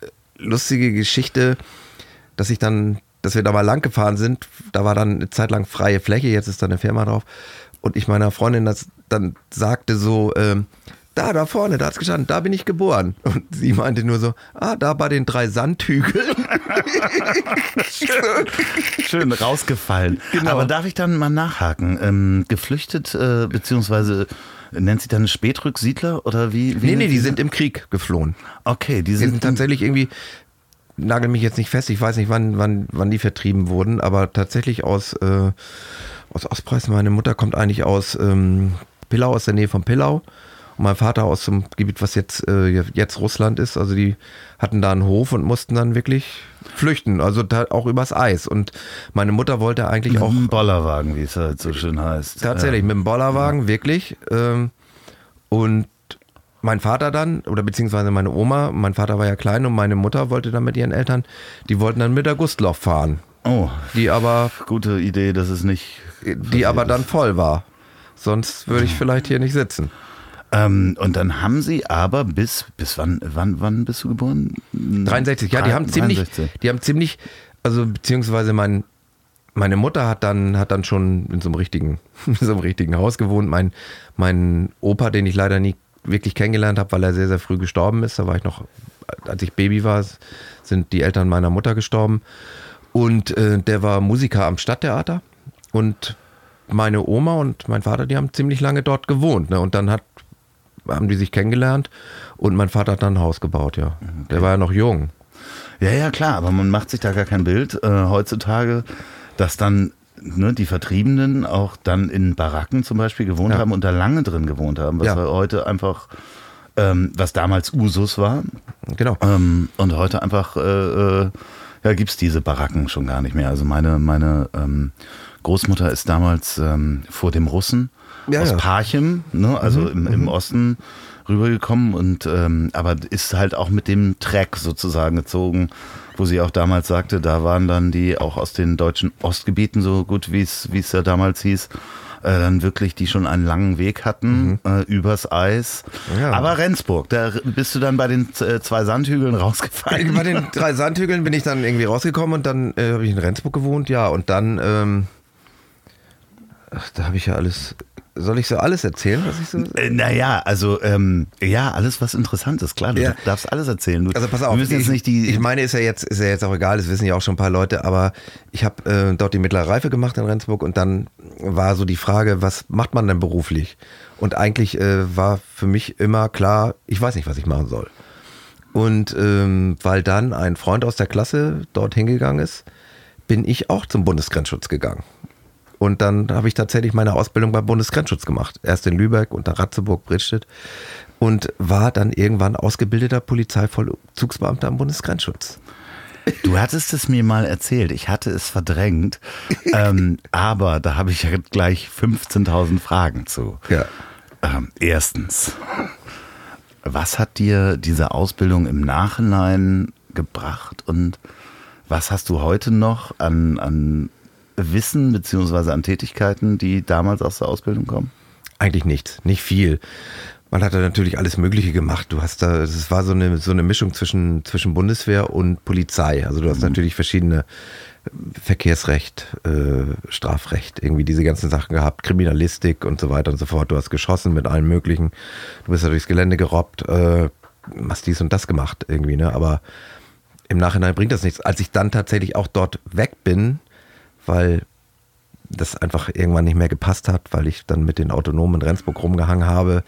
äh, lustige Geschichte, dass ich dann, dass wir da mal lang gefahren sind. Da war dann eine Zeit lang freie Fläche, jetzt ist da eine Firma drauf. Und ich meiner Freundin das dann sagte so, ähm, da, da vorne, da hat's gestanden, da bin ich geboren. Und sie meinte nur so, ah, da bei den drei Sandhügeln. [LAUGHS] Schön rausgefallen. Genau. Aber darf ich dann mal nachhaken? Ähm, geflüchtet, äh, beziehungsweise nennt sich dann Spätrücksiedler oder wie? wie nee, nee, die sind im Krieg geflohen. Okay, die sind, die sind tatsächlich irgendwie, nagel mich jetzt nicht fest, ich weiß nicht, wann, wann, wann die vertrieben wurden, aber tatsächlich aus, äh, aus Ostpreis. Meine Mutter kommt eigentlich aus ähm, Pillau, aus der Nähe von Pillau mein Vater aus dem Gebiet, was jetzt, äh, jetzt Russland ist. Also die hatten da einen Hof und mussten dann wirklich flüchten, also auch übers Eis. Und meine Mutter wollte eigentlich mit auch. Mit dem Bollerwagen, wie es halt so schön heißt. Tatsächlich, ja. mit dem Bollerwagen, ja. wirklich. Ähm, und mein Vater dann, oder beziehungsweise meine Oma, mein Vater war ja klein und meine Mutter wollte dann mit ihren Eltern, die wollten dann mit der Gustloff fahren. Oh. Die aber. Gute Idee, dass es nicht. Die aber dann voll war. Sonst würde ich vielleicht hier nicht sitzen. Ähm, und dann haben sie aber bis, bis wann, wann, wann bist du geboren? 63, ja, die haben ziemlich, 63. die haben ziemlich, also beziehungsweise mein, meine Mutter hat dann, hat dann schon in so einem richtigen, [LAUGHS] so einem richtigen Haus gewohnt. Mein, mein Opa, den ich leider nie wirklich kennengelernt habe, weil er sehr, sehr früh gestorben ist. Da war ich noch, als ich Baby war, sind die Eltern meiner Mutter gestorben. Und äh, der war Musiker am Stadttheater. Und meine Oma und mein Vater, die haben ziemlich lange dort gewohnt. Ne? Und dann hat haben die sich kennengelernt und mein Vater hat dann ein Haus gebaut, ja. Okay. Der war ja noch jung. Ja, ja, klar, aber man macht sich da gar kein Bild äh, heutzutage, dass dann ne, die Vertriebenen auch dann in Baracken zum Beispiel gewohnt ja. haben und da lange drin gewohnt haben, was ja. heute einfach, ähm, was damals Usus war. Genau. Ähm, und heute einfach, äh, äh ja, gibt es diese Baracken schon gar nicht mehr. Also meine, meine ähm, Großmutter ist damals ähm, vor dem Russen ja, aus ja. Parchim, ne? also mhm, im, im mhm. Osten rübergekommen und ähm, aber ist halt auch mit dem Track sozusagen gezogen, wo sie auch damals sagte, da waren dann die auch aus den deutschen Ostgebieten so gut wie es wie es ja damals hieß, äh, dann wirklich die schon einen langen Weg hatten mhm. äh, übers Eis. Ja. Aber Rendsburg, da bist du dann bei den äh, zwei Sandhügeln rausgefallen. Bei den [LAUGHS] drei Sandhügeln bin ich dann irgendwie rausgekommen und dann äh, habe ich in Rendsburg gewohnt, ja und dann ähm, ach, da habe ich ja alles soll ich so alles erzählen, was ich so. Äh, naja, also ähm, ja, alles was interessant ist, klar. Du ja. darfst alles erzählen. Du, also pass auf, jetzt nicht die. Ich meine, ist ja jetzt ist ja jetzt auch egal. Das wissen ja auch schon ein paar Leute. Aber ich habe äh, dort die mittlere Reife gemacht in Rendsburg und dann war so die Frage, was macht man denn beruflich? Und eigentlich äh, war für mich immer klar, ich weiß nicht, was ich machen soll. Und ähm, weil dann ein Freund aus der Klasse dort hingegangen ist, bin ich auch zum Bundesgrenzschutz gegangen. Und dann habe ich tatsächlich meine Ausbildung beim Bundesgrenzschutz gemacht. Erst in Lübeck und dann Ratzeburg, Bridstedt. Und war dann irgendwann ausgebildeter Polizeivollzugsbeamter am Bundesgrenzschutz. Du hattest es mir mal erzählt, ich hatte es verdrängt, [LAUGHS] ähm, aber da habe ich ja gleich 15.000 Fragen zu. Ja. Ähm, erstens, was hat dir diese Ausbildung im Nachhinein gebracht und was hast du heute noch an, an Wissen beziehungsweise an Tätigkeiten, die damals aus der Ausbildung kommen? Eigentlich nichts, nicht viel. Man hat da natürlich alles Mögliche gemacht. Du hast da, es war so eine, so eine Mischung zwischen, zwischen Bundeswehr und Polizei. Also du hast mhm. natürlich verschiedene Verkehrsrecht, äh, Strafrecht, irgendwie diese ganzen Sachen gehabt, Kriminalistik und so weiter und so fort. Du hast geschossen mit allem Möglichen. Du bist da durchs Gelände gerobbt, äh, hast dies und das gemacht irgendwie, ne? Aber im Nachhinein bringt das nichts. Als ich dann tatsächlich auch dort weg bin, weil das einfach irgendwann nicht mehr gepasst hat, weil ich dann mit den Autonomen in Rendsburg rumgehangen habe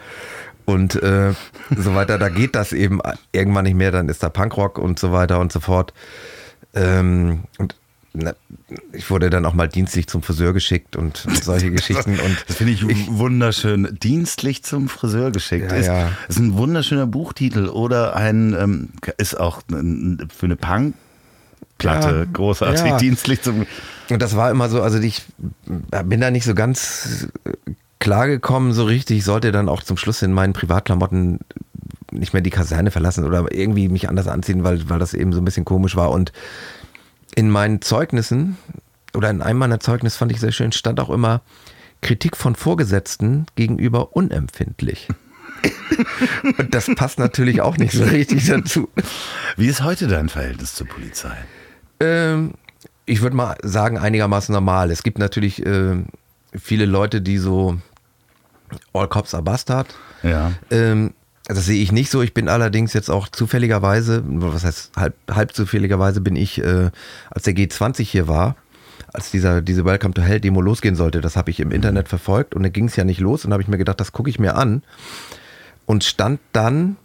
und äh, so weiter. Da geht das eben irgendwann nicht mehr, dann ist da Punkrock und so weiter und so fort. Ähm, und na, ich wurde dann auch mal dienstlich zum Friseur geschickt und solche Geschichten. Und das finde ich, ich, wunderschön. Dienstlich zum Friseur geschickt. Ja, ist, ja. ist ein wunderschöner Buchtitel oder ein, ähm, ist auch für eine Punk. Platte, ja, großartig, ja. dienstlich zum. Und das war immer so, also ich bin da nicht so ganz klargekommen, so richtig. Ich sollte dann auch zum Schluss in meinen Privatklamotten nicht mehr die Kaserne verlassen oder irgendwie mich anders anziehen, weil, weil das eben so ein bisschen komisch war. Und in meinen Zeugnissen oder in einem meiner Zeugnisse fand ich sehr schön, stand auch immer Kritik von Vorgesetzten gegenüber unempfindlich. Und das passt natürlich auch nicht so richtig dazu. Wie ist heute dein Verhältnis zur Polizei? Ähm, ich würde mal sagen, einigermaßen normal. Es gibt natürlich äh, viele Leute, die so All Cops are Bastard. Ja. Ähm, das sehe ich nicht so. Ich bin allerdings jetzt auch zufälligerweise, was heißt halb, halb zufälligerweise, bin ich, äh, als der G20 hier war, als dieser, diese Welcome to Hell Demo losgehen sollte, das habe ich im Internet verfolgt und da ging es ja nicht los und habe ich mir gedacht, das gucke ich mir an und stand dann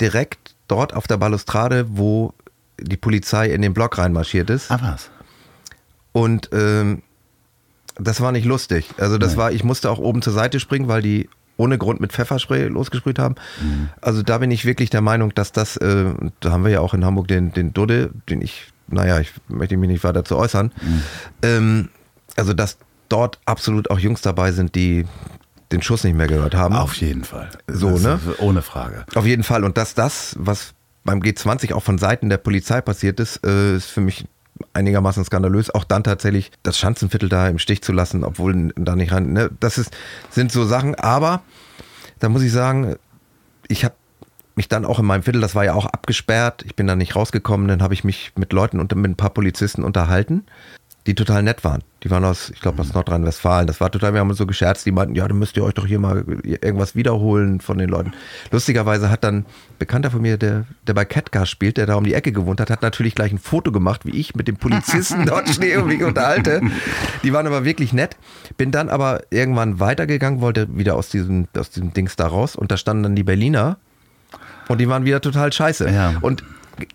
direkt dort auf der Balustrade, wo die Polizei in den Block reinmarschiert ist. Ah, was? Und ähm, das war nicht lustig. Also das Nein. war, ich musste auch oben zur Seite springen, weil die ohne Grund mit Pfefferspray losgesprüht haben. Mhm. Also da bin ich wirklich der Meinung, dass das, äh, da haben wir ja auch in Hamburg den, den Dudde, den ich, naja, ich möchte mich nicht weiter zu äußern. Mhm. Ähm, also dass dort absolut auch Jungs dabei sind, die den Schuss nicht mehr gehört haben. Auf jeden Fall. So, das ne? Ohne Frage. Auf jeden Fall. Und dass das, was beim G20 auch von Seiten der Polizei passiert ist, äh, ist für mich einigermaßen skandalös, auch dann tatsächlich das Schanzenviertel da im Stich zu lassen, obwohl da nicht rein. Ne? Das ist, sind so Sachen, aber da muss ich sagen, ich habe mich dann auch in meinem Viertel, das war ja auch abgesperrt, ich bin da nicht rausgekommen, dann habe ich mich mit Leuten und mit ein paar Polizisten unterhalten die total nett waren. Die waren aus, ich glaube, aus Nordrhein-Westfalen. Das war total, wir haben uns so gescherzt, die meinten, ja, dann müsst ihr euch doch hier mal irgendwas wiederholen von den Leuten. Lustigerweise hat dann ein Bekannter von mir, der, der bei Catcar spielt, der da um die Ecke gewohnt hat, hat natürlich gleich ein Foto gemacht, wie ich mit dem Polizisten [LAUGHS] dort stehe und mich unterhalte. Die waren aber wirklich nett. Bin dann aber irgendwann weitergegangen, wollte wieder aus diesem, aus diesem Dings da raus und da standen dann die Berliner und die waren wieder total scheiße. Ja. Und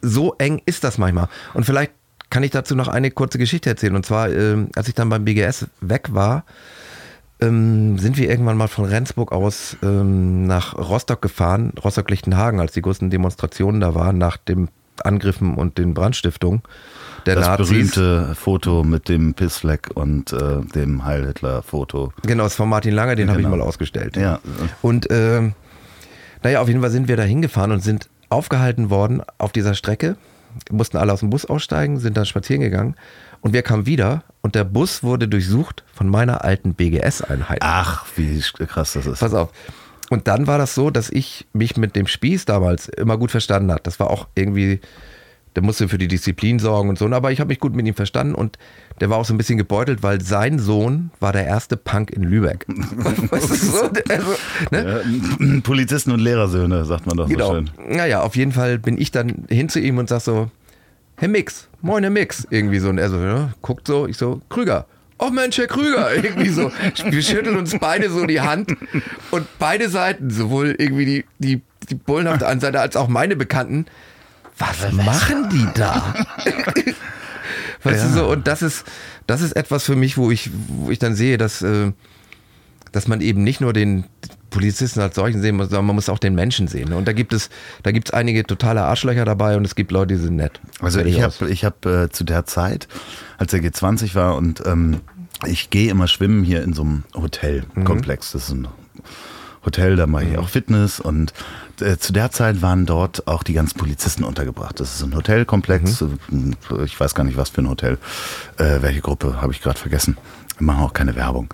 so eng ist das manchmal. Und vielleicht kann ich dazu noch eine kurze Geschichte erzählen. Und zwar, ähm, als ich dann beim BGS weg war, ähm, sind wir irgendwann mal von Rendsburg aus ähm, nach Rostock gefahren, Rostock-Lichtenhagen, als die größten Demonstrationen da waren, nach den Angriffen und den Brandstiftungen der das Nazis. berühmte Foto mit dem Pissfleck und äh, dem Heil Hitler-Foto. Genau, das von Martin Lange, den genau. habe ich mal ausgestellt. Ja. Und äh, naja, auf jeden Fall sind wir da hingefahren und sind aufgehalten worden auf dieser Strecke mussten alle aus dem Bus aussteigen, sind dann spazieren gegangen und wir kamen wieder und der Bus wurde durchsucht von meiner alten BGS-Einheit. Ach, wie krass das ist. Pass auf. Und dann war das so, dass ich mich mit dem Spieß damals immer gut verstanden hat. Das war auch irgendwie der musste für die Disziplin sorgen und so. Aber ich habe mich gut mit ihm verstanden und der war auch so ein bisschen gebeutelt, weil sein Sohn war der erste Punk in Lübeck. [LAUGHS] weißt du, so, also, ne? ja, Polizisten und Lehrersöhne, sagt man doch genau. so schön. Naja, auf jeden Fall bin ich dann hin zu ihm und sag so, Herr Mix, moin Herr Mix, irgendwie so. Und er so, ja, guckt so, ich so, Krüger. Oh Mensch, Herr Krüger, [LAUGHS] irgendwie so. Wir schütteln uns beide so die Hand und beide Seiten, sowohl irgendwie die, die, die Bullen auf der einen Seite als auch meine Bekannten, was machen die da? [LAUGHS] weißt ja. du so, und das ist, das ist etwas für mich, wo ich, wo ich dann sehe, dass, äh, dass man eben nicht nur den Polizisten als solchen sehen muss, sondern man muss auch den Menschen sehen. Und da gibt es, da gibt es einige totale Arschlöcher dabei und es gibt Leute, die sind nett. Also ich habe ich hab, äh, zu der Zeit, als er G20 war und ähm, ich gehe immer schwimmen hier in so einem Hotelkomplex. Mhm. Das ist ein Hotel, da mache ich mhm. auch Fitness und äh, zu der Zeit waren dort auch die ganzen Polizisten untergebracht. Das ist ein Hotelkomplex, mhm. ich weiß gar nicht was für ein Hotel, äh, welche Gruppe, habe ich gerade vergessen. Wir machen auch keine Werbung.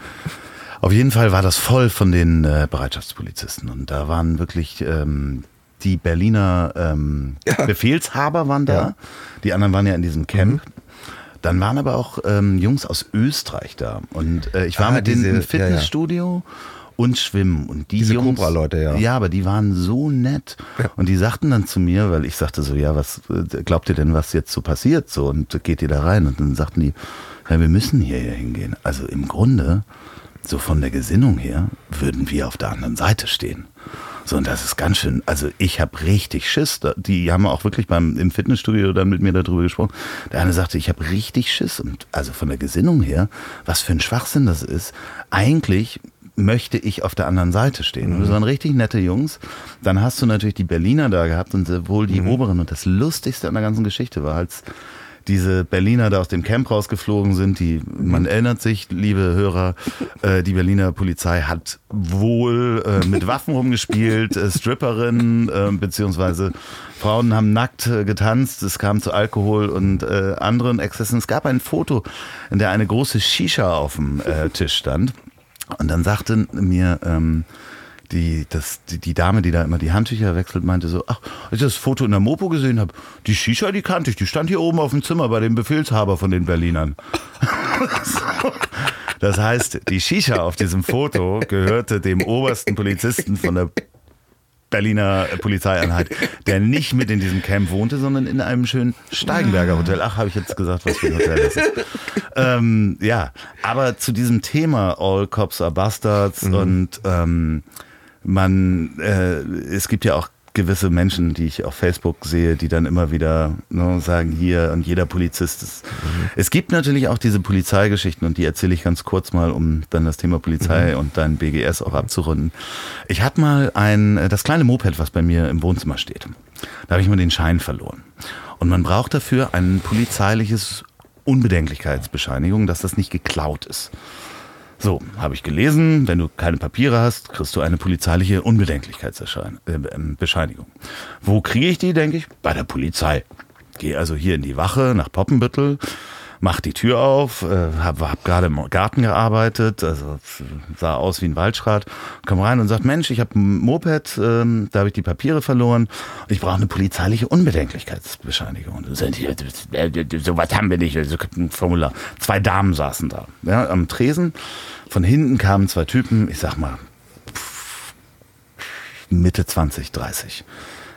Auf jeden Fall war das voll von den äh, Bereitschaftspolizisten und da waren wirklich ähm, die Berliner ähm, ja. Befehlshaber waren da, ja. die anderen waren ja in diesem Camp. Mhm. Dann waren aber auch ähm, Jungs aus Österreich da und äh, ich war ah, mit denen im Fitnessstudio. Ja, und schwimmen. Und die Diese Cobra-Leute, ja. Ja, aber die waren so nett. Und die sagten dann zu mir, weil ich sagte so, ja, was äh, glaubt ihr denn, was jetzt so passiert? So, und geht ihr da rein? Und dann sagten die, ja, wir müssen hier hingehen. Also im Grunde, so von der Gesinnung her, würden wir auf der anderen Seite stehen. So, und das ist ganz schön, also ich habe richtig Schiss. Die haben auch wirklich beim im Fitnessstudio dann mit mir darüber gesprochen. Der eine sagte, ich habe richtig Schiss. Und also von der Gesinnung her, was für ein Schwachsinn das ist. Eigentlich möchte ich auf der anderen Seite stehen. Und das waren richtig nette Jungs. Dann hast du natürlich die Berliner da gehabt und wohl die Oberen. Und das Lustigste an der ganzen Geschichte war, als diese Berliner da aus dem Camp rausgeflogen sind, die, man erinnert sich, liebe Hörer, äh, die Berliner Polizei hat wohl äh, mit [LAUGHS] Waffen rumgespielt, äh, Stripperinnen äh, beziehungsweise Frauen haben nackt äh, getanzt, es kam zu Alkohol und äh, anderen Exzessen. Es gab ein Foto, in der eine große Shisha auf dem äh, Tisch stand. Und dann sagte mir ähm, die, das, die, die Dame, die da immer die Handtücher wechselt, meinte so, ach, als ich das Foto in der Mopo gesehen habe, die Shisha, die kannte ich, die stand hier oben auf dem Zimmer bei dem Befehlshaber von den Berlinern. So. [LAUGHS] Das heißt, die Shisha auf diesem Foto gehörte dem obersten Polizisten von der Berliner Polizeieinheit, der nicht mit in diesem Camp wohnte, sondern in einem schönen Steigenberger Hotel. Ach, habe ich jetzt gesagt, was für ein Hotel das ist. ähm, ja, aber zu diesem Thema All Cops are Bastards und ähm, man, äh, es gibt ja auch gewisse Menschen, die ich auf Facebook sehe, die dann immer wieder ne, sagen, hier und jeder Polizist ist. Es gibt natürlich auch diese Polizeigeschichten und die erzähle ich ganz kurz mal, um dann das Thema Polizei und dein BGS auch abzurunden. Ich hatte mal ein, das kleine Moped, was bei mir im Wohnzimmer steht. Da habe ich mal den Schein verloren. Und man braucht dafür ein polizeiliches Unbedenklichkeitsbescheinigung, dass das nicht geklaut ist. So, habe ich gelesen, wenn du keine Papiere hast, kriegst du eine polizeiliche Unbedenklichkeitsbescheinigung. Wo kriege ich die, denke ich? Bei der Polizei. Gehe also hier in die Wache nach Poppenbüttel, mach die Tür auf, äh, habe hab gerade im Garten gearbeitet, also sah aus wie ein Waldschrat, komm rein und sagt, Mensch, ich habe ein Moped, ähm, da habe ich die Papiere verloren ich brauche eine polizeiliche Unbedenklichkeitsbescheinigung. Dann sagen die, äh, sowas haben wir nicht, also ein Formular. Zwei Damen saßen da ja, am Tresen, von hinten kamen zwei Typen, ich sag mal, Mitte 20, 30.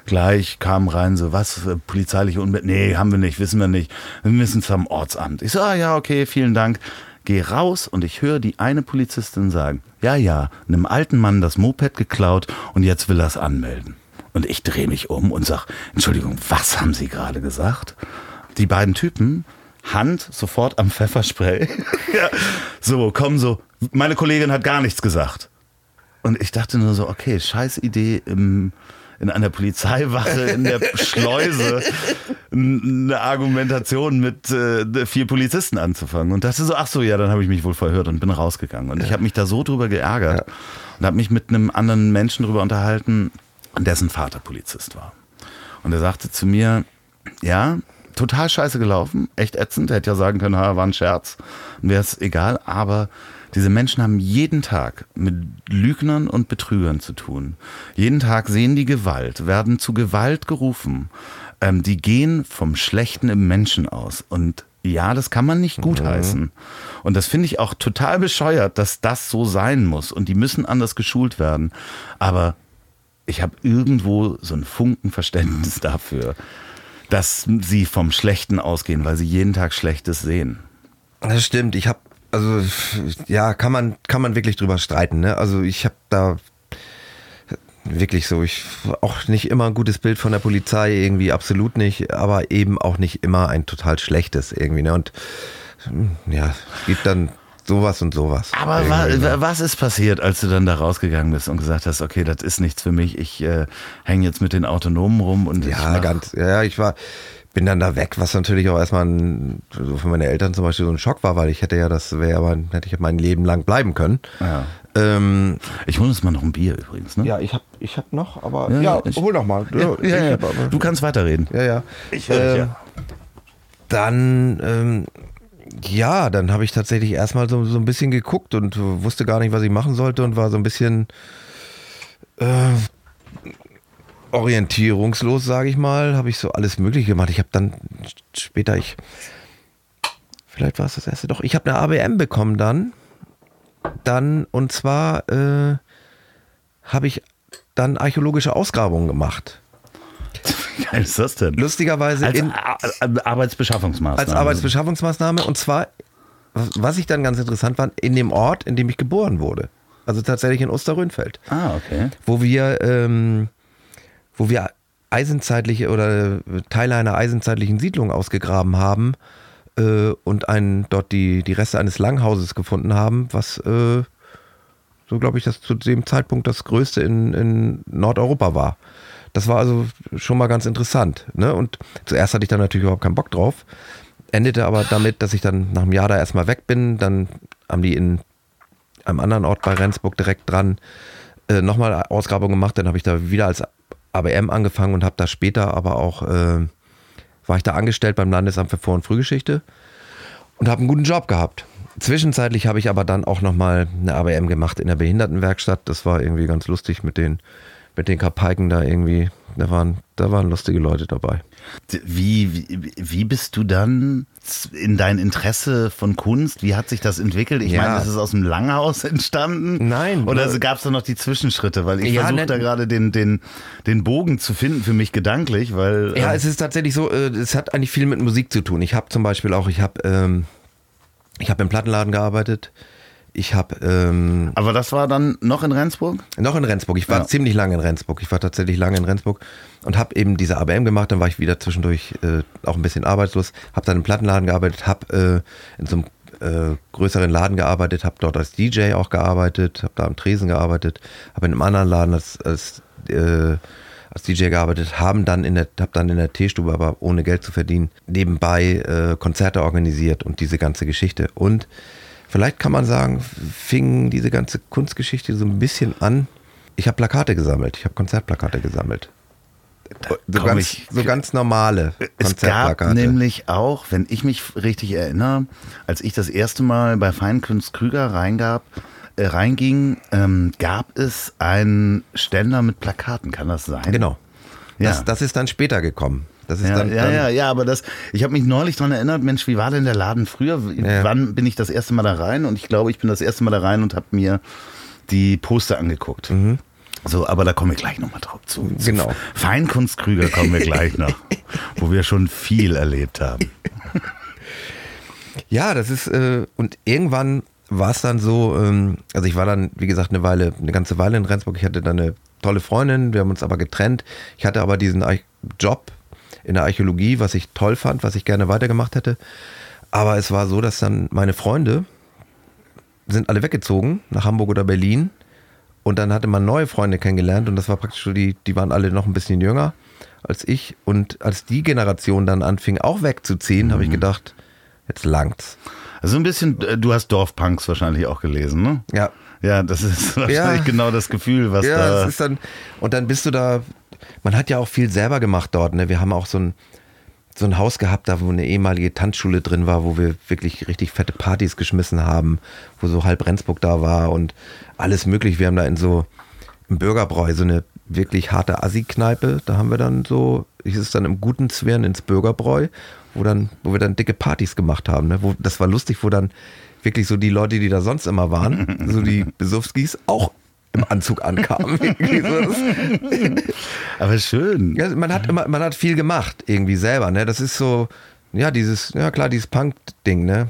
Gleich kam rein so, was, äh, polizeiliche Unbe... Nee, haben wir nicht, wissen wir nicht. Wir müssen zum Ortsamt. Ich so, ah, ja, okay, vielen Dank. Geh raus und ich höre die eine Polizistin sagen, ja, ja, einem alten Mann das Moped geklaut und jetzt will er es anmelden. Und ich drehe mich um und sag, Entschuldigung, was haben Sie gerade gesagt? Die beiden Typen, Hand sofort am Pfefferspray. [LAUGHS] ja, so, kommen so, meine Kollegin hat gar nichts gesagt. Und ich dachte nur so, okay, scheiß Idee im, in einer Polizeiwache in der Schleuse eine Argumentation mit äh, vier Polizisten anzufangen. Und dachte so, ach so, ja, dann habe ich mich wohl verhört und bin rausgegangen. Und ich habe mich da so drüber geärgert und habe mich mit einem anderen Menschen drüber unterhalten, dessen Vater Polizist war. Und er sagte zu mir, ja, total scheiße gelaufen, echt ätzend. Er hätte ja sagen können, ha, war ein Scherz, wäre es egal. Aber diese Menschen haben jeden Tag mit Lügnern und Betrügern zu tun. Jeden Tag sehen die Gewalt, werden zu Gewalt gerufen. Ähm, die gehen vom Schlechten im Menschen aus. Und ja, das kann man nicht gutheißen. Und das finde ich auch total bescheuert, dass das so sein muss. Und die müssen anders geschult werden. Aber ich habe irgendwo so ein Funkenverständnis dafür, dass sie vom Schlechten ausgehen, weil sie jeden Tag Schlechtes sehen. Das stimmt. Ich habe also ja, kann man kann man wirklich drüber streiten. Ne? Also ich habe da wirklich so, ich auch nicht immer ein gutes Bild von der Polizei irgendwie absolut nicht, aber eben auch nicht immer ein total schlechtes irgendwie. Ne? Und ja, es gibt dann sowas und sowas. Aber wa ne? wa was ist passiert, als du dann da rausgegangen bist und gesagt hast, okay, das ist nichts für mich, ich äh, hänge jetzt mit den Autonomen rum und Ja, ganz, ja, ich war, bin dann da weg, was natürlich auch erstmal ein, so für meine Eltern zum Beispiel so ein Schock war, weil ich hätte ja, das wäre aber, hätte ich mein Leben lang bleiben können. Ja. Ähm, Ich hole uns mal noch ein Bier übrigens, ne? ja, ich hab, ich hab noch, aber Ja, ja, ich- hol noch mal. ja, ja, ich ja. hab aber- Du kannst weiterreden. ja, ja. Ich höre Ähm, ja. Dann, ähm, ja, dann habe ich tatsächlich erstmal so, so ein bisschen geguckt und wusste gar nicht, was ich machen sollte und war so ein bisschen äh, orientierungslos, sage ich mal. Habe ich so alles Mögliche gemacht. Ich habe dann später, ich, vielleicht war es das erste, doch, ich habe eine ABM bekommen dann. Dann, und zwar, äh, habe ich dann archäologische Ausgrabungen gemacht. [LAUGHS] Wie geil ist das denn? Lustigerweise Als in, Ar- Ar- Arbeitsbeschaffungsmaßnahme. als Arbeitsbeschaffungsmaßnahme und zwar, was ich dann ganz interessant fand, in dem Ort, in dem ich geboren wurde. Also tatsächlich in Osterrönfeld, Ah, okay. wo wir, ähm, wo wir eisenzeitliche oder Teile einer eisenzeitlichen Siedlung ausgegraben haben äh, und einen, dort die, die Reste eines Langhauses gefunden haben, was äh, so glaube ich, das zu dem Zeitpunkt das größte in, in Nordeuropa war. Das war also schon mal ganz interessant. Ne? Und zuerst hatte ich da natürlich überhaupt keinen Bock drauf. Endete aber damit, dass ich dann nach einem Jahr da erstmal weg bin. Dann haben die in einem anderen Ort bei Rendsburg direkt dran äh, nochmal Ausgrabung gemacht. Dann habe ich da wieder als ABM angefangen und habe da später aber auch, äh, war ich da angestellt beim Landesamt für Vor- und Frühgeschichte und habe einen guten Job gehabt. Zwischenzeitlich habe ich aber dann auch nochmal eine ABM gemacht in der Behindertenwerkstatt. Das war irgendwie ganz lustig mit den, mit den Kapaiken da irgendwie. Da waren, da waren lustige Leute dabei. Wie, wie, wie bist du dann in dein Interesse von Kunst? Wie hat sich das entwickelt? Ich Ja. meine, ist es aus dem Langhaus entstanden? Nein. Oder Ne. gab es da noch die Zwischenschritte? Weil ich Ja, versuche ne- da gerade den, den, den Bogen zu finden für mich gedanklich, weil. Ja, äh, es ist tatsächlich so, äh, es hat eigentlich viel mit Musik zu tun. Ich habe zum Beispiel auch, ich habe ähm, ich habe im Plattenladen gearbeitet. Ich habe ähm, aber das war dann noch in Rendsburg? noch in Rendsburg. Ich war Ja. ziemlich lange in Rendsburg. Ich war tatsächlich lange in Rendsburg und habe eben diese ABM gemacht. Dann war ich wieder zwischendurch äh, auch ein bisschen arbeitslos. Habe dann im Plattenladen gearbeitet, habe äh, in so einem äh, größeren Laden gearbeitet, habe dort als DJ auch gearbeitet, habe da am Tresen gearbeitet, habe in einem anderen Laden als, als, äh, als DJ gearbeitet, haben dann in der, habe dann in der Teestube, aber ohne Geld zu verdienen, nebenbei äh, Konzerte organisiert und diese ganze Geschichte. Und vielleicht kann man sagen, fing diese ganze Kunstgeschichte so ein bisschen an. Ich habe Plakate gesammelt, ich habe Konzertplakate gesammelt. So komm ganz, ich- so ganz normale Es gab nämlich auch, wenn ich mich richtig erinnere, als ich das erste Mal bei Feinkunst Krüger reingab, äh, reinging, ähm, gab es einen Ständer mit Plakaten, kann das sein? Genau. Ja. Das, das ist dann später gekommen. Das ist Ja, dann, ja, dann ja, ja, aber das, ich habe mich neulich daran erinnert, Mensch, wie war denn der Laden früher? Ja. Wann bin ich das erste Mal da rein? Und ich glaube, ich bin das erste Mal da rein und habe mir die Poster angeguckt. So, aber da kommen wir gleich nochmal drauf zu. Zu Mhm. Genau. Feinkunst Krüger kommen wir gleich noch, [LAUGHS] wo wir schon viel erlebt haben. Ja, das ist, äh, und irgendwann war es dann so, ähm, also ich war dann, wie gesagt, eine Weile, eine ganze Weile in Rendsburg. Ich hatte dann eine tolle Freundin, wir haben uns aber getrennt. Ich hatte aber diesen Job in der Archäologie, was ich toll fand, was ich gerne weitergemacht hätte. Aber es war so, dass dann meine Freunde sind alle weggezogen nach Hamburg oder Berlin. Und dann hatte man neue Freunde kennengelernt und das war praktisch so, die, die waren alle noch ein bisschen jünger als ich. Und als die Generation dann anfing, auch wegzuziehen, habe ich gedacht, jetzt langt's. Also ein bisschen, äh, du hast Dorfpunks wahrscheinlich auch gelesen, ne? Ja. Ja, das ist wahrscheinlich Ja. genau das Gefühl, was Ja, da. es ist dann, und dann bist du da, man hat ja auch viel selber gemacht dort, ne? Wir haben auch so ein, so ein Haus gehabt, da wo eine ehemalige Tanzschule drin war, wo wir wirklich richtig fette Partys geschmissen haben, wo so halb Rendsburg da war und alles möglich. Wir haben da in so im Bürgerbräu so eine wirklich harte Assi-Kneipe, da haben wir dann so, ich ist dann im guten Zwirn ins Bürgerbräu, wo dann, wo wir dann dicke Partys gemacht haben. Ne? Wo, das war lustig, wo dann wirklich so die Leute, die da sonst immer waren, so die Besowskis, auch im Anzug. [LAUGHS] Das- aber schön. ja, man hat immer, man hat viel gemacht, irgendwie selber, ne? Das ist so, ja, dieses, ja klar, dieses Punk-Ding, ne?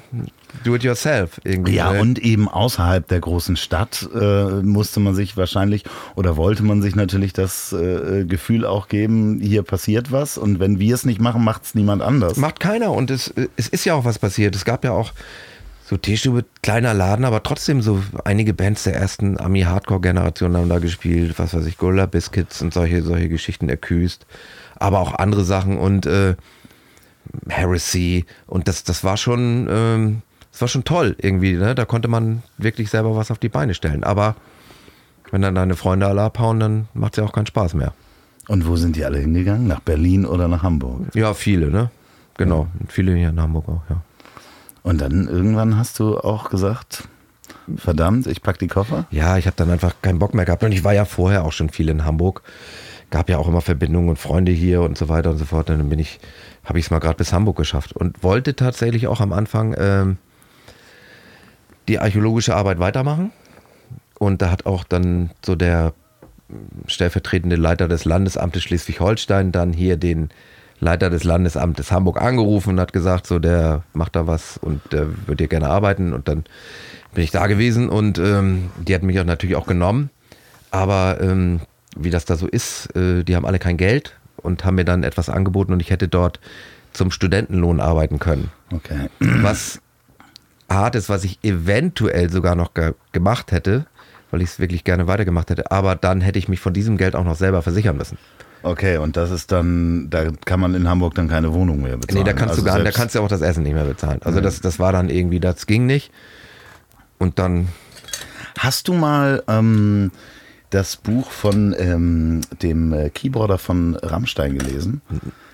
Do it yourself irgendwie. Ja, ne? und eben außerhalb der großen Stadt äh, musste man sich wahrscheinlich oder wollte man sich natürlich das äh, Gefühl auch geben, hier passiert was und wenn wir es nicht machen, macht es niemand anders. Macht keiner und es, es ist ja auch was passiert. Es gab ja auch so Teestube, kleiner Laden, aber trotzdem so einige Bands der ersten Ami-Hardcore-Generation haben da gespielt, was weiß ich, Gorilla Biscuits und solche, solche Geschichten erküst. Aber auch andere Sachen und äh, Heresy und das, das war schon, ähm, das war schon toll irgendwie, ne? Da konnte man wirklich selber was auf die Beine stellen. Aber wenn dann deine Freunde alle abhauen, dann macht es ja auch keinen Spaß mehr. Und wo sind die alle hingegangen? Nach Berlin oder nach Hamburg? Ja, viele, ne? Genau. Und viele hier in Hamburg auch, ja. Und dann irgendwann hast du auch gesagt, verdammt, ich pack die Koffer. Ja, ich habe dann einfach keinen Bock mehr gehabt. Und ich war ja vorher auch schon viel in Hamburg. Gab ja auch immer Verbindungen und Freunde hier und so weiter und so fort. Und dann bin ich, habe ich es mal gerade bis Hamburg geschafft und wollte tatsächlich auch am Anfang ähm, die archäologische Arbeit weitermachen. Und da hat auch dann so der stellvertretende Leiter des Landesamtes Schleswig-Holstein dann hier den Leiter des Landesamtes Hamburg angerufen und hat gesagt, so der macht da was und der wird hier gerne arbeiten und dann bin ich da gewesen und ähm, die hat mich auch natürlich auch genommen, aber ähm, wie das da so ist, äh, die haben alle kein Geld und haben mir dann etwas angeboten und ich hätte dort zum Studentenlohn arbeiten können. Okay. Was hart ist, was ich eventuell sogar noch ge gemacht hätte, weil ich es wirklich gerne weitergemacht hätte, aber dann hätte ich mich von diesem Geld auch noch selber versichern müssen. Okay, und das ist dann, da kann man in Hamburg dann keine Wohnung mehr bezahlen. Nee, da kannst Also du gar, da kannst du auch das Essen nicht mehr bezahlen. Also das, das war dann irgendwie, das ging nicht. Und dann, Hast du mal ähm, das Buch von ähm, dem äh, Keyboarder von Rammstein gelesen?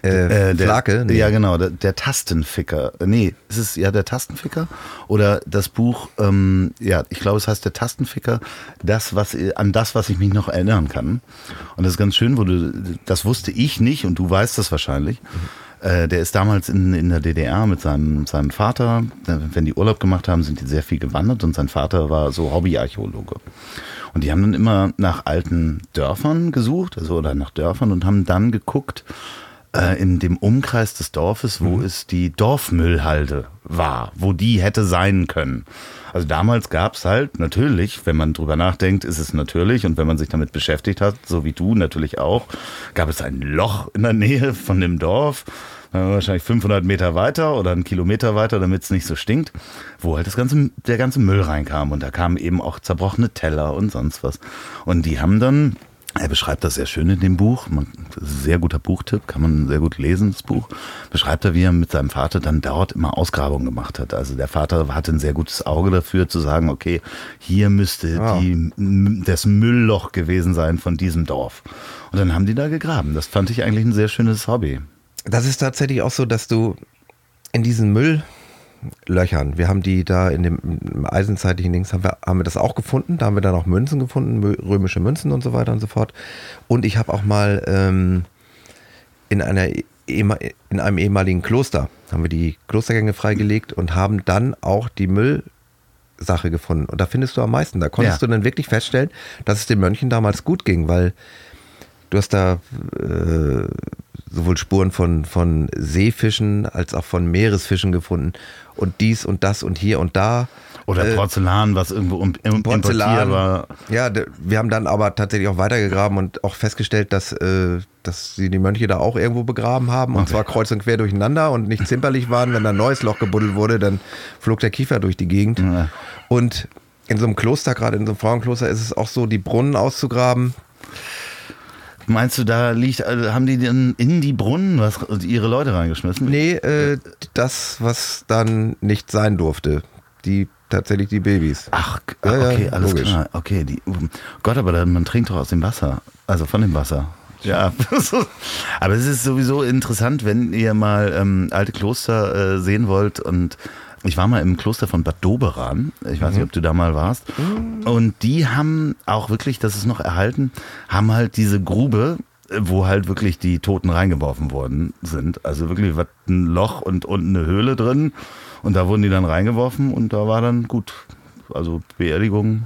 Äh, Äh, der, Flake, nee. Ja, genau, der, der Tastenficker. Äh, Nee, ist es ja der Tastenficker? Oder das Buch, ähm, ja, ich glaube, es heißt der Tastenficker, das, was, an das, was ich mich noch erinnern kann. Und das ist ganz schön, wo du, das wusste ich nicht und du weißt das wahrscheinlich. Äh, der ist damals in, in der DDR mit seinem, seinem Vater, äh, wenn die Urlaub gemacht haben, sind die sehr viel gewandert und sein Vater war so Hobbyarchäologe. Und die haben dann immer nach alten Dörfern gesucht, also oder nach Dörfern und haben dann geguckt, äh, in dem Umkreis des Dorfes, wo es die Dorfmüllhalde war, wo die hätte sein können. Also damals gab es halt natürlich, wenn man drüber nachdenkt, ist es natürlich und wenn man sich damit beschäftigt hat, so wie du natürlich auch, gab es ein Loch in der Nähe von dem Dorf, äh, wahrscheinlich 500 Meter weiter oder einen Kilometer weiter, damit es nicht so stinkt, wo halt das ganze, der ganze Müll reinkam und da kamen eben auch zerbrochene Teller und sonst was. Und die haben dann er beschreibt das sehr schön in dem Buch. Man, sehr guter Buchtipp, kann man sehr gut lesen, das Buch. Beschreibt er, wie er mit seinem Vater dann dort immer Ausgrabungen gemacht hat. Also der Vater hatte ein sehr gutes Auge dafür, zu sagen, okay, hier müsste Ah. die, das Müllloch gewesen sein von diesem Dorf. Und dann haben die da gegraben. Das fand ich eigentlich ein sehr schönes Hobby. das ist tatsächlich auch so, dass du in diesen Mülllöchern, wir haben die da in dem im eisenzeitlichen Dings, haben wir, haben wir das auch gefunden. Da haben wir dann auch Münzen gefunden, römische Münzen und so weiter und so fort. Und ich habe auch mal ähm, in, einer, ehema- in einem ehemaligen Kloster, haben wir die Klostergänge freigelegt und haben dann auch die Müllsache gefunden. Und da findest du am meisten. Da konntest Ja. du dann wirklich feststellen, dass es den Mönchen damals gut ging, weil du hast da äh, sowohl Spuren von, von Seefischen als auch von Meeresfischen gefunden und dies und das und hier und da. Oder Äh, Porzellan, was irgendwo um, im, Porzellan. war. Ja, wir haben dann aber tatsächlich auch weitergegraben und auch festgestellt, dass, äh, dass sie die Mönche da auch irgendwo begraben haben und zwar kreuz und quer durcheinander und nicht zimperlich waren. Wenn da ein neues Loch gebuddelt wurde, dann flog der Kiefer durch die Gegend. Ja. Und in so einem Kloster, gerade in so einem Frauenkloster, ist es auch so, die Brunnen auszugraben. Meinst du, da liegt, also haben die denn in die Brunnen was, ihre Leute reingeschmissen? Nee, äh, das, was dann nicht sein durfte. Die tatsächlich die Babys. Ach, Ja, ja, okay, alles logisch. klar. Okay, die, Gott, aber dann, man trinkt doch aus dem Wasser. Also von dem Wasser. Ja, [LAUGHS] aber es ist sowieso interessant, wenn ihr mal ähm, alte Kloster äh, sehen wollt und ich war mal im Kloster von Bad Doberan. Ich weiß nicht, ob du da mal warst. Und die haben auch wirklich, das ist noch erhalten, haben halt diese Grube, wo halt wirklich die Toten reingeworfen worden sind. Also wirklich ein Loch und unten eine Höhle drin. Und da wurden die dann reingeworfen und da war dann gut. Also Beerdigung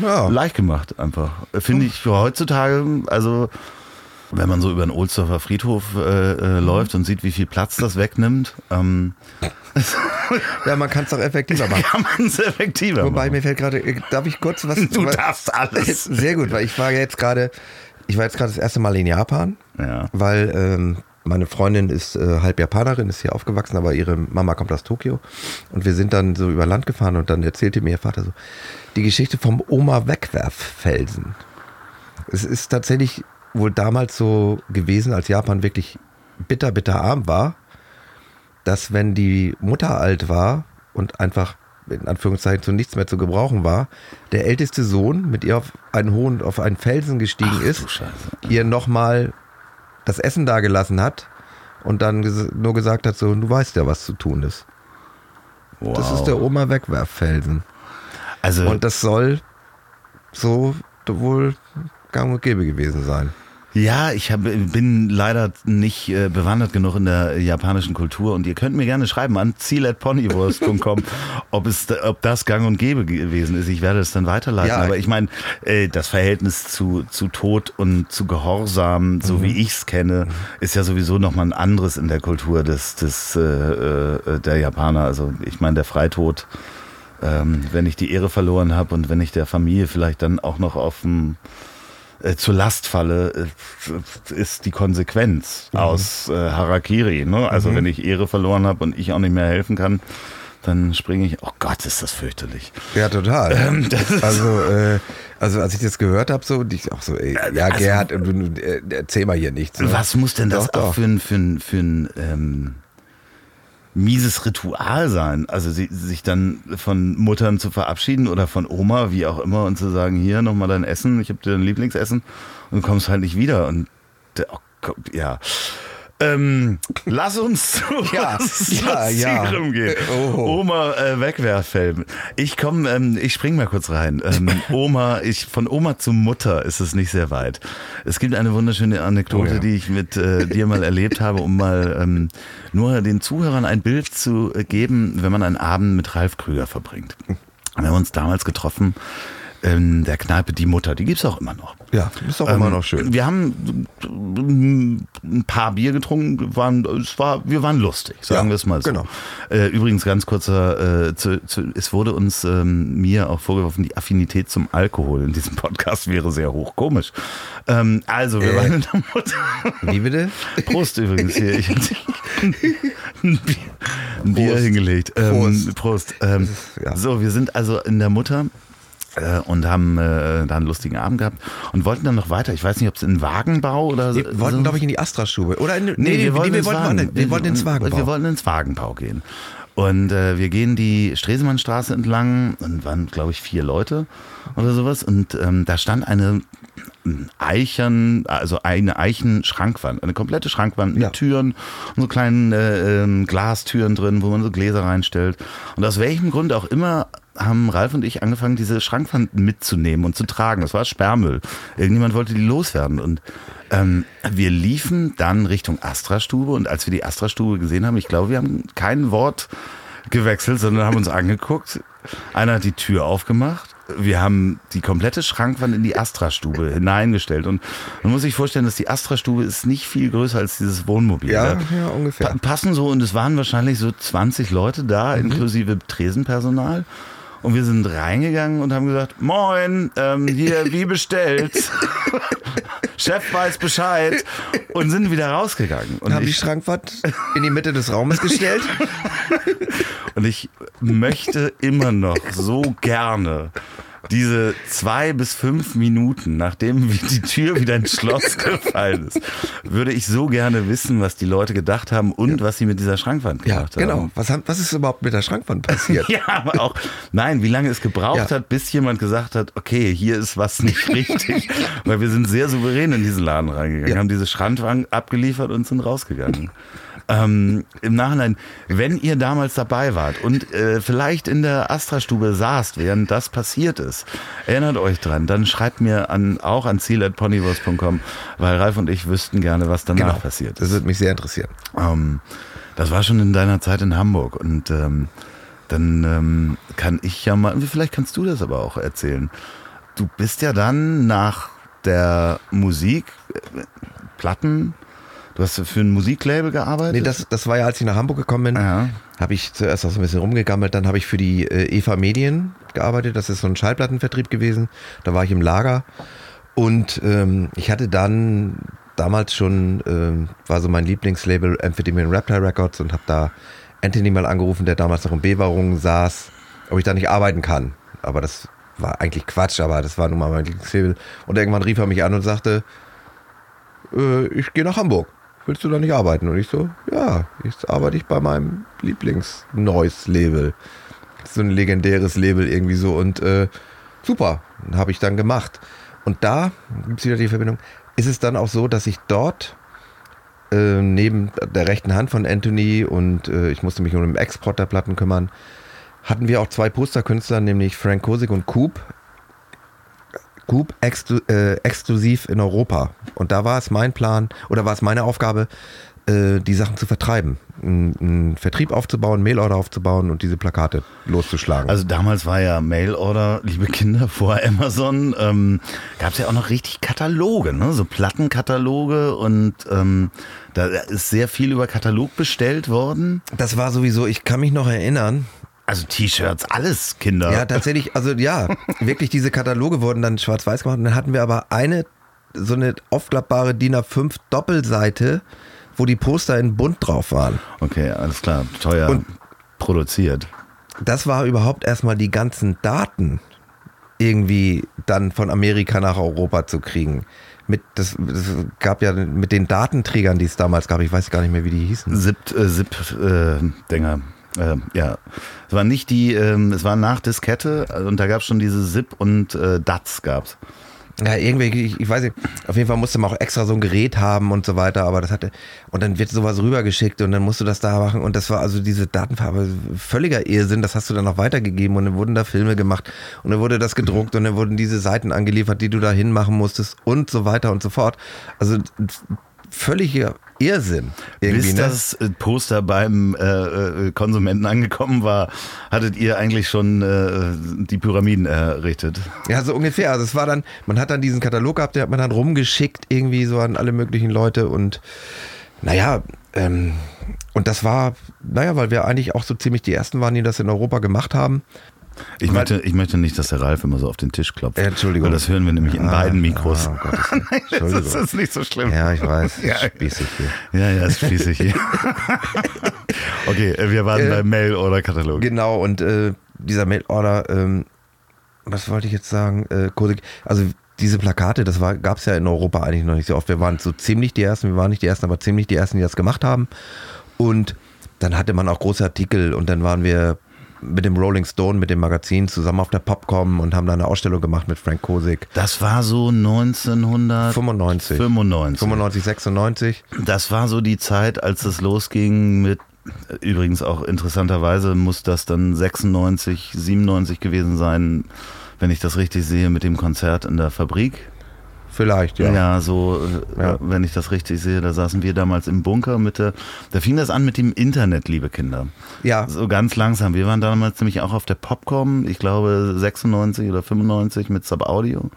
Ja. [LAUGHS] leicht gemacht einfach. Finde ich für heutzutage, also wenn man so über den Ohlsdorfer Friedhof äh, äh, läuft und sieht, wie viel Platz das wegnimmt, ähm, Ja, man kann es doch effektiver [LAUGHS] machen. kann man es effektiver Wobei machen. mir fällt gerade, äh, darf ich kurz was? [LAUGHS] Du was- darfst alles. Sehr gut, weil ich war jetzt gerade, ich war jetzt gerade das erste Mal in Japan, Ja. weil ähm, meine Freundin ist äh, halb Japanerin, ist hier aufgewachsen, aber ihre Mama kommt aus Tokio und wir sind dann so über Land gefahren und dann erzählte mir ihr Vater so die Geschichte vom Oma-Wegwerffelsen. Es ist tatsächlich wohl damals so gewesen, als Japan wirklich bitter, bitter arm war, dass wenn die Mutter alt war und einfach in Anführungszeichen zu nichts mehr zu gebrauchen war, der älteste Sohn mit ihr auf einen hohen, auf einen Felsen gestiegen Ach, ist, ihr nochmal das Essen dagelassen hat und dann ges nur gesagt hat, so, du weißt ja, was zu tun ist. Wow. Das ist der Oma Wegwerffelsen. also Und das soll so wohl gang und gäbe gewesen sein. Ja, ich hab, bin leider nicht äh, bewandert genug in der japanischen Kultur und ihr könnt mir gerne schreiben an ziel.ponywurst.com, [LAUGHS] ob, es, ob das gang und gäbe gewesen ist. Ich werde es dann weiterleiten. Ja. Aber ich meine, äh, das Verhältnis zu, zu Tod und zu Gehorsam, so wie ich es kenne, ist ja sowieso nochmal ein anderes in der Kultur des, des, äh, äh, der Japaner. Also ich meine, der Freitod, ähm, wenn ich die Ehre verloren habe und wenn ich der Familie vielleicht dann auch noch auf dem äh, zur Last falle, äh, ist die Konsequenz aus äh, Harakiri. Ne? Also wenn ich Ehre verloren habe und ich auch nicht mehr helfen kann, dann springe ich. Oh Gott, ist das fürchterlich. Ja, total. Ähm, also, äh, also als ich das gehört habe, so, ich auch so, ey, ja, also- Gerhard, äh, erzähl mal hier nichts. ne? Was muss denn das Doch, auch doch. für ein, für ein, für ein ähm, mieses Ritual sein? Also sie, sich dann von Muttern zu verabschieden oder von Oma, wie auch immer, und zu sagen, hier nochmal dein Essen, ich habe dir dein Lieblingsessen und du kommst halt nicht wieder. Und oh, ja. Ähm, lass uns [LAUGHS] zu Ja, was ja, ja. Gehen. Oh. Oma äh, Wegwerffilm. Ich komme, ähm, ich spring mal kurz rein. Ähm, [LAUGHS] Oma, ich von Oma zu Mutter ist es nicht sehr weit. Es gibt eine wunderschöne Anekdote, Oh ja. die ich mit äh, dir mal erlebt habe, um mal ähm, nur den Zuhörern ein Bild zu äh, geben, wenn man einen Abend mit Ralf Krüger verbringt. Wir haben uns damals getroffen in der Kneipe Die Mutter. Die gibt's auch immer noch. Ja, ist immer Ähm, noch schön. Wir haben ein paar Bier getrunken, waren, es war, wir waren lustig, sagen Ja, wir es mal so. genau. Äh, übrigens ganz kurzer, äh, zu, zu, es wurde uns ähm, mir auch vorgeworfen, die Affinität zum Alkohol in diesem Podcast wäre sehr hoch. Komisch. Ähm, also, wir Äh. waren in der Mutter. Wie bitte? Prost übrigens hier. Ich hab ein Bier, ein Bier hingelegt. Ähm, Prost. Prost. Ähm, ist- ja. So, wir sind also in der Mutter und haben äh, da einen lustigen Abend gehabt und wollten dann noch weiter. Ich weiß nicht, ob es in Wagenbau oder so. Wir wollten, glaube ich, in die Astra-Stube. Oder in, nee, nee, wir wollten, wir, ins wollten, woanders- wir wollten ins Wagenbau. Wir wollten ins Wagenbau gehen. Und äh, wir gehen die Stresemannstraße entlang und waren, glaube ich, vier Leute oder sowas. Und ähm, da stand eine Eichern, also eine Eichenschrankwand, eine komplette Schrankwand mit Ja. Türen und so kleinen äh, ähm, Glastüren drin, wo man so Gläser reinstellt. Und aus welchem Grund auch immer haben Ralf und ich angefangen, diese Schrankwand mitzunehmen und zu tragen. Das war Sperrmüll. Irgendjemand wollte die loswerden. Und ähm, wir liefen dann Richtung Astra-Stube und als wir die Astra-Stube gesehen haben, ich glaube, wir haben kein Wort gewechselt, sondern haben uns [LAUGHS] angeguckt. Einer hat die Tür aufgemacht. Wir haben die komplette Schrankwand in die Astra-Stube hineingestellt. Und man muss sich vorstellen, dass die Astra-Stube ist nicht viel größer als dieses Wohnmobil. Ja, Da ja, ungefähr. pa- passen so und es waren wahrscheinlich so 20 Leute da, Mhm. inklusive Tresenpersonal. Und wir sind reingegangen und haben gesagt, moin, ähm, hier, wie bestellt. [LAUGHS] Chef weiß Bescheid. Und sind wieder rausgegangen. Und haben die Schrankwand in die Mitte des Raumes gestellt. [LAUGHS] und ich möchte immer noch so gerne diese zwei bis fünf Minuten, nachdem [LAUGHS] die Tür wieder ins Schloss gefallen ist, würde ich so gerne wissen, was die Leute gedacht haben und was sie mit dieser Schrankwand Ja, gemacht haben. genau. Was, haben- was ist überhaupt mit der Schrankwand passiert? [LAUGHS] Ja, aber auch, nein, wie lange es gebraucht Ja. hat, bis jemand gesagt hat, okay, hier ist was nicht [LAUGHS] richtig. Weil wir sind sehr souverän in diesen Laden reingegangen, Ja. haben diese Schrankwand abgeliefert und sind rausgegangen. Ähm, Im Nachhinein, wenn ihr damals dabei wart und äh, vielleicht in der Astra-Stube saßt, während das passiert ist, erinnert euch dran, dann schreibt mir an, auch an ziel.ponywurst.com, weil Ralf und ich wüssten gerne, was danach passiert ist. Das würde mich sehr interessieren. Ähm, das war schon in deiner Zeit in Hamburg und ähm, dann ähm, kann ich ja mal, vielleicht kannst du das aber auch erzählen. Du bist ja dann nach der Musik, äh, Platten, du hast für ein Musiklabel gearbeitet? Nee, das, das war ja, als ich nach Hamburg gekommen bin, Ja. habe ich zuerst auch so ein bisschen rumgegammelt. Dann habe ich für die äh, Eva Medien gearbeitet. Das ist so ein Schallplattenvertrieb gewesen. Da war ich im Lager. Und ähm, ich hatte dann damals schon, ähm, war so mein Lieblingslabel Amphetamine Raptor Records und habe da Anthony mal angerufen, der damals noch in Bewahrung saß, ob ich da nicht arbeiten kann. Aber das war eigentlich Quatsch, aber das war nun mal mein Lieblingslabel. Und irgendwann rief er mich an und sagte, äh, ich gehe nach Hamburg. Willst du da nicht arbeiten? Und ich so, ja, jetzt arbeite ich bei meinem Lieblings-Noise-Label. So ein legendäres Label irgendwie so. Und äh, super, habe ich dann gemacht. Und da gibt es wieder die Verbindung. Ist es dann auch so, dass ich dort äh, neben der rechten Hand von Anthony und äh, ich musste mich um den Export der Platten kümmern, hatten wir auch zwei Posterkünstler, nämlich Frank Kosig und Coop. Scoop exklu äh, exklusiv in Europa. Und da war es mein Plan oder war es meine Aufgabe, äh, die Sachen zu vertreiben. Einen Vertrieb aufzubauen, Mailorder aufzubauen und diese Plakate loszuschlagen. Also damals war ja Mailorder, liebe Kinder, [LAUGHS] vor Amazon, ähm, gab es ja auch noch richtig Kataloge, ne? so Plattenkataloge und ähm, da ist sehr viel über Katalog bestellt worden. das war sowieso, ich kann mich noch erinnern, Also T-Shirts, alles Kinder. Ja, tatsächlich, also ja, [LAUGHS] wirklich diese Kataloge wurden dann schwarz-weiß gemacht und dann hatten wir aber eine, so eine aufklappbare DIN A5 Doppelseite, wo die Poster in bunt drauf waren. Okay, alles klar, teuer Und- produziert. Das war überhaupt erstmal die ganzen Daten irgendwie dann von Amerika nach Europa zu kriegen. Mit, das, das gab ja mit den Datenträgern, die es damals gab, ich weiß gar nicht mehr, wie die hießen. Zip, äh, Zip äh, Dinger. Äh, ja, es war nicht die, ähm, es war nach Diskette und da gab es schon diese Zip und äh, DATS gab's. Ja, irgendwie, ich, ich weiß nicht, auf jeden Fall musste man auch extra so ein Gerät haben und so weiter, aber das hatte, und dann wird sowas rübergeschickt und dann musst du das da machen und das war also diese Datenfarbe völliger Irrsinn, das hast du dann noch weitergegeben und dann wurden da Filme gemacht und dann wurde das gedruckt und dann wurden diese Seiten angeliefert, die du da hinmachen musstest und so weiter und so fort. Also völliger Irrsinn. Bis ne? das äh, Poster beim äh, äh, Konsumenten angekommen war, hattet ihr eigentlich schon äh, die Pyramiden errichtet. Ja, so ungefähr. Also es war dann, man hat dann diesen Katalog gehabt, den hat man dann rumgeschickt irgendwie so an alle möglichen Leute und naja, ähm, und das war, naja, weil wir eigentlich auch so ziemlich die ersten waren, die das in Europa gemacht haben. Ich möchte, ich möchte nicht, dass der Ralf immer so auf den Tisch klopft. Entschuldigung. Weil das hören wir nämlich in Ah, beiden Mikros. ah, Gottes Willen. das ist nicht so schlimm. Ja, ich weiß. Ja. Spießig hier. Ja, ja, ist schließlich hier. [LAUGHS] okay, äh, wir waren Äh, beim Mail-Order-Katalog. Genau, und äh, dieser Mailorder, ähm, was wollte ich jetzt sagen? Äh, also diese Plakate, das gab es ja in Europa eigentlich noch nicht so oft. Wir waren so ziemlich die Ersten, wir waren nicht die Ersten, aber ziemlich die Ersten, die das gemacht haben. Und dann hatte man auch große Artikel und dann waren wir mit dem Rolling Stone, mit dem Magazin zusammen auf der Popcom und haben da eine Ausstellung gemacht mit Frank Kosik. Das war so 1995. 95. 95, 96. Das war so die Zeit, als es losging mit, übrigens auch interessanterweise muss das dann 96, 97 gewesen sein, wenn ich das richtig sehe, mit dem Konzert in der Fabrik. Vielleicht, Ja, ja. so, äh, Ja. wenn ich das richtig sehe, da saßen wir damals im Bunker mit der, da fing das an mit dem Internet, liebe Kinder. Ja, So ganz langsam. Wir waren damals nämlich auch auf der Popcom, ich glaube 96 oder 95 mit Subaudio,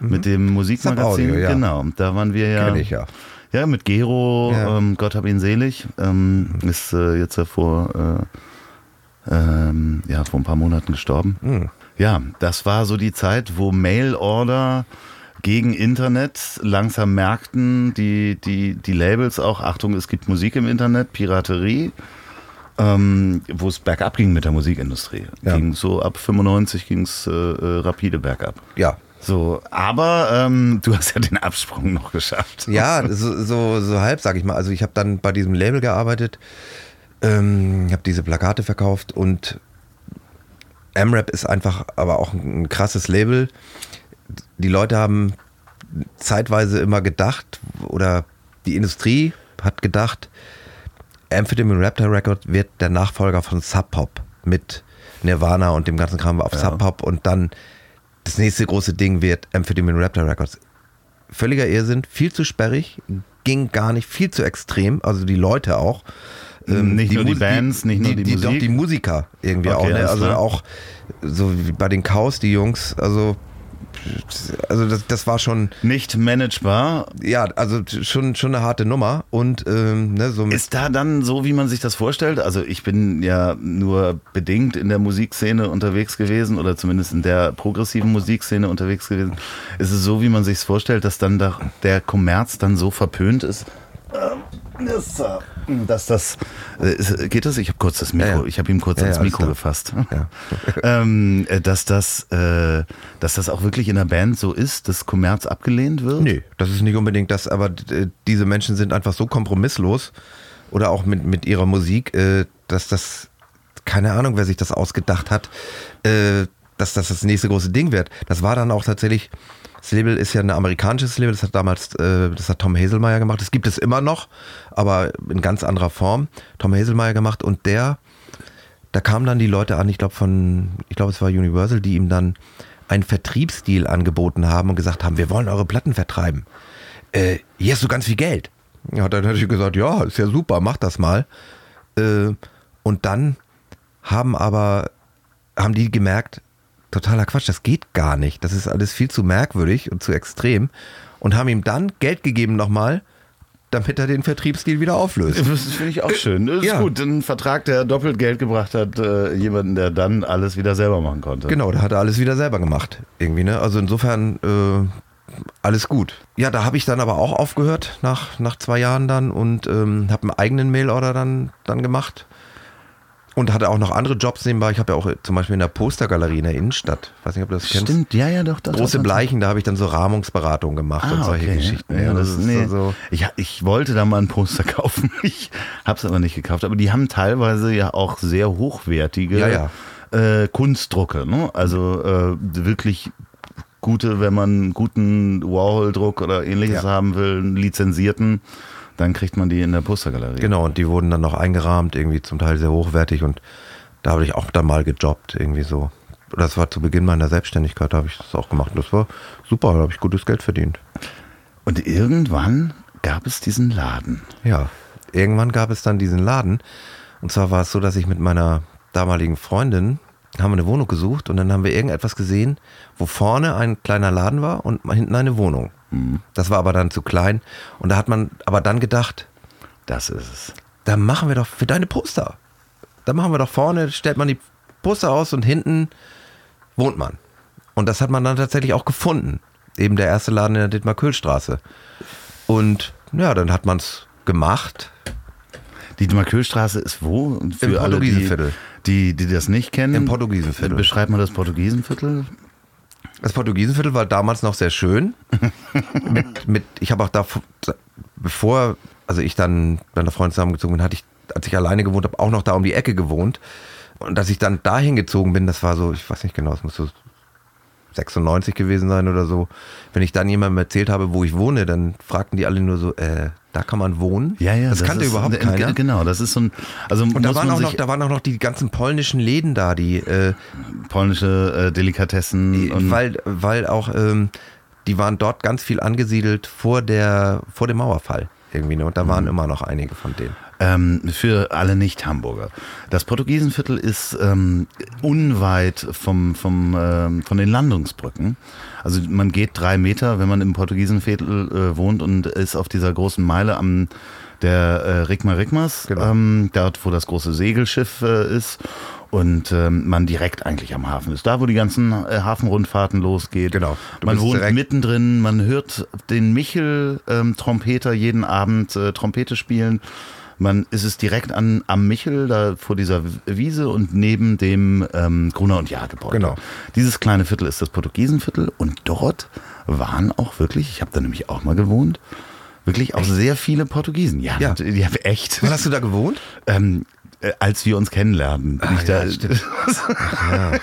mit dem Musikmagazin. Mhm. Subaudio, ja. Genau, da waren wir ja. kenn ich ja. Ja, mit Gero, Ja. ähm, Gott hab ihn selig, ähm, ist äh, jetzt ja vor, äh, ähm, ja, vor ein paar Monaten gestorben. Hm. Ja, das war so die Zeit, wo Mail-Order gegen Internet langsam merkten, die, die, die Labels auch, Achtung, es gibt Musik im Internet, Piraterie, ähm, wo es bergab ging mit der Musikindustrie. Ja. Ging so ab 95 ging es äh, rapide bergab. Ja, So, aber ähm, du hast ja den Absprung noch geschafft. Ja, so, so, so halb, sag ich mal. Also ich habe dann bei diesem Label gearbeitet, ähm, habe diese Plakate verkauft und M-Rap ist einfach aber auch ein krasses Label. Die Leute haben zeitweise immer gedacht, oder die Industrie hat gedacht, Amphetamine Raptor Record wird der Nachfolger von Sub Pop mit Nirvana und dem ganzen Kram auf Ja. Sub Pop und dann das nächste große Ding wird Amphetamine Raptor Records völliger Irrsinn, viel zu sperrig, ging gar nicht, viel zu extrem, also die Leute auch. Ähm, Nicht nur die Mus- Bands, nicht nur die die Doch Musik? die Musiker irgendwie Okay, auch, ne? also klar. auch so wie bei den Chaos, die Jungs, also also das, das war schon, Nicht managebar. ja, also schon, schon eine harte Nummer und ähm, ne, so Ist da dann so, wie man sich das vorstellt? Also ich bin ja nur bedingt in der Musikszene unterwegs gewesen oder zumindest in der progressiven Musikszene unterwegs gewesen. Ist es so, wie man sich es vorstellt, dass dann da der Kommerz dann so verpönt ist? Ähm, äh, Dass das äh, geht das? Ich habe kurz das Mikro, Ja, ja. ich habe ihm kurz Ja, ans Mikro gefasst. [LAUGHS] [LAUGHS] Ähm, äh, dass das, äh, dass das auch wirklich in der Band so ist, dass Kommerz abgelehnt wird? Nee, das ist nicht unbedingt das, aber diese Menschen sind einfach so kompromisslos oder auch mit, mit ihrer Musik, äh, dass das, keine Ahnung, wer sich das ausgedacht hat, äh, dass das das nächste große Ding wird. Das war dann auch tatsächlich, das Label ist ja ein amerikanisches Label, das hat damals, äh, das hat Tom Hazelmeyer gemacht, das gibt es immer noch, aber in ganz anderer Form. Tom Hazelmeyer gemacht und der, da kamen dann die Leute an, ich glaube von, ich glaube es war Universal, die ihm dann einen Vertriebsdeal angeboten haben und gesagt haben, wir wollen eure Platten vertreiben. Äh, hier hast du ganz viel Geld. Ja, dann hätte ich gesagt, ja, ist ja super, mach das mal. Äh, und dann haben aber, haben die gemerkt, totaler Quatsch, das geht gar nicht. Das ist alles viel zu merkwürdig und zu extrem. Und haben ihm dann Geld gegeben nochmal, damit er den Vertriebsdeal wieder auflöst. Das finde ich auch schön. Das ist Ja. gut. Ein Vertrag, der doppelt Geld gebracht hat, äh, jemanden, der dann alles wieder selber machen konnte. Genau, da hat er alles wieder selber gemacht. Irgendwie, ne? Also insofern äh, alles gut. Ja, da habe ich dann aber auch aufgehört nach, nach zwei Jahren dann und ähm, habe einen eigenen Mailorder dann, dann gemacht. Und hatte auch noch andere Jobs nebenbei. Ich habe ja auch äh, zum Beispiel in der Postergalerie in der Innenstadt, weiß nicht, ob du das kennst. Stimmt, ja, ja, doch. doch Große. Bleichen, da habe ich dann so Rahmungsberatung gemacht und Ah, solche okay. Geschichten. Ja, das ist, nee. so. ich, ich wollte da mal ein Poster [LAUGHS] kaufen. Ich habe es aber nicht gekauft. Aber die haben teilweise ja auch sehr hochwertige Ja, Äh, Kunstdrucke. Ne? Also äh, wirklich gute, wenn man einen guten Warhol-Druck oder ähnliches Ja. haben will, einen lizenzierten, dann kriegt man die in der Postergalerie. Genau, und die wurden dann noch eingerahmt, irgendwie zum Teil sehr hochwertig und da habe ich auch dann mal gejobbt, irgendwie so. Das war zu Beginn meiner Selbstständigkeit, da habe ich das auch gemacht. Und das war super, da habe ich gutes Geld verdient. Und irgendwann gab es diesen Laden. Ja, irgendwann gab es dann diesen Laden. Und zwar war es so, dass ich mit meiner damaligen Freundin haben wir eine Wohnung gesucht und dann haben wir irgendetwas gesehen, wo vorne ein kleiner Laden war und hinten eine Wohnung. Das war aber dann zu klein. Und da hat man aber dann gedacht, Das ist es. da machen wir doch für deine Poster. Da machen wir doch vorne, stellt man die Poster aus und hinten wohnt man. Und das hat man dann tatsächlich auch gefunden. Eben der erste Laden in der Dittmar-Köhl-Straße. Und ja, dann hat man es gemacht. Die Marköhlstraße ist wo? Und Für Im alle, die, Portugiesenviertel. die, die das nicht kennen. Im Portugiesenviertel. Beschreib mal das Portugiesenviertel. Das Portugiesenviertel war damals noch sehr schön. [LAUGHS] mit, mit, ich habe auch da, bevor, also ich dann mit meiner Freundin zusammengezogen bin, hatte ich, als ich alleine gewohnt habe, auch noch da um die Ecke gewohnt. Und dass ich dann dahin gezogen bin, das war so, ich weiß nicht genau, es muss so 96 gewesen sein oder so. Wenn ich dann jemandem erzählt habe, wo ich wohne, dann fragten die alle nur so, äh, da kann man wohnen? Ja, ja. Das, kannte ist, überhaupt äh, keiner. Genau, das ist so ein. Also Und da waren, auch noch, da waren auch noch die ganzen polnischen Läden da, die, äh, polnische äh, Delikatessen und weil, weil auch, ähm, die waren dort ganz viel angesiedelt vor, der, vor dem Mauerfall irgendwie. Ne? Und da Mhm. waren immer noch einige von denen. ähm, für alle Nicht-Hamburger. Das Portugiesenviertel ist ähm, unweit vom, vom, ähm, von den Landungsbrücken. Also man geht drei Meter, wenn man im Portugiesenviertel äh, wohnt und ist auf dieser großen Meile am der äh, Rigma Rigmas, Genau. ähm, dort wo das große Segelschiff äh, ist und ähm, man direkt eigentlich am Hafen ist. Da, wo die ganzen äh, Hafenrundfahrten losgeht. Genau. Du Man wohnt mittendrin, man hört den Michel-Trompeter jeden Abend äh, Trompete spielen. Man ist es direkt an, am Michel, da vor dieser Wiese und neben dem ähm, Gruner und Jahr-Gebäude. Genau. Dieses kleine Viertel ist das Portugiesenviertel und dort waren auch wirklich, ich habe da nämlich auch mal gewohnt, wirklich auch sehr viele Portugiesen. Ja, Ja. die haben echt. Wann hast du da gewohnt? Ähm, äh, als wir uns kennenlernen. bin ich ja, da, stimmt. [LAUGHS]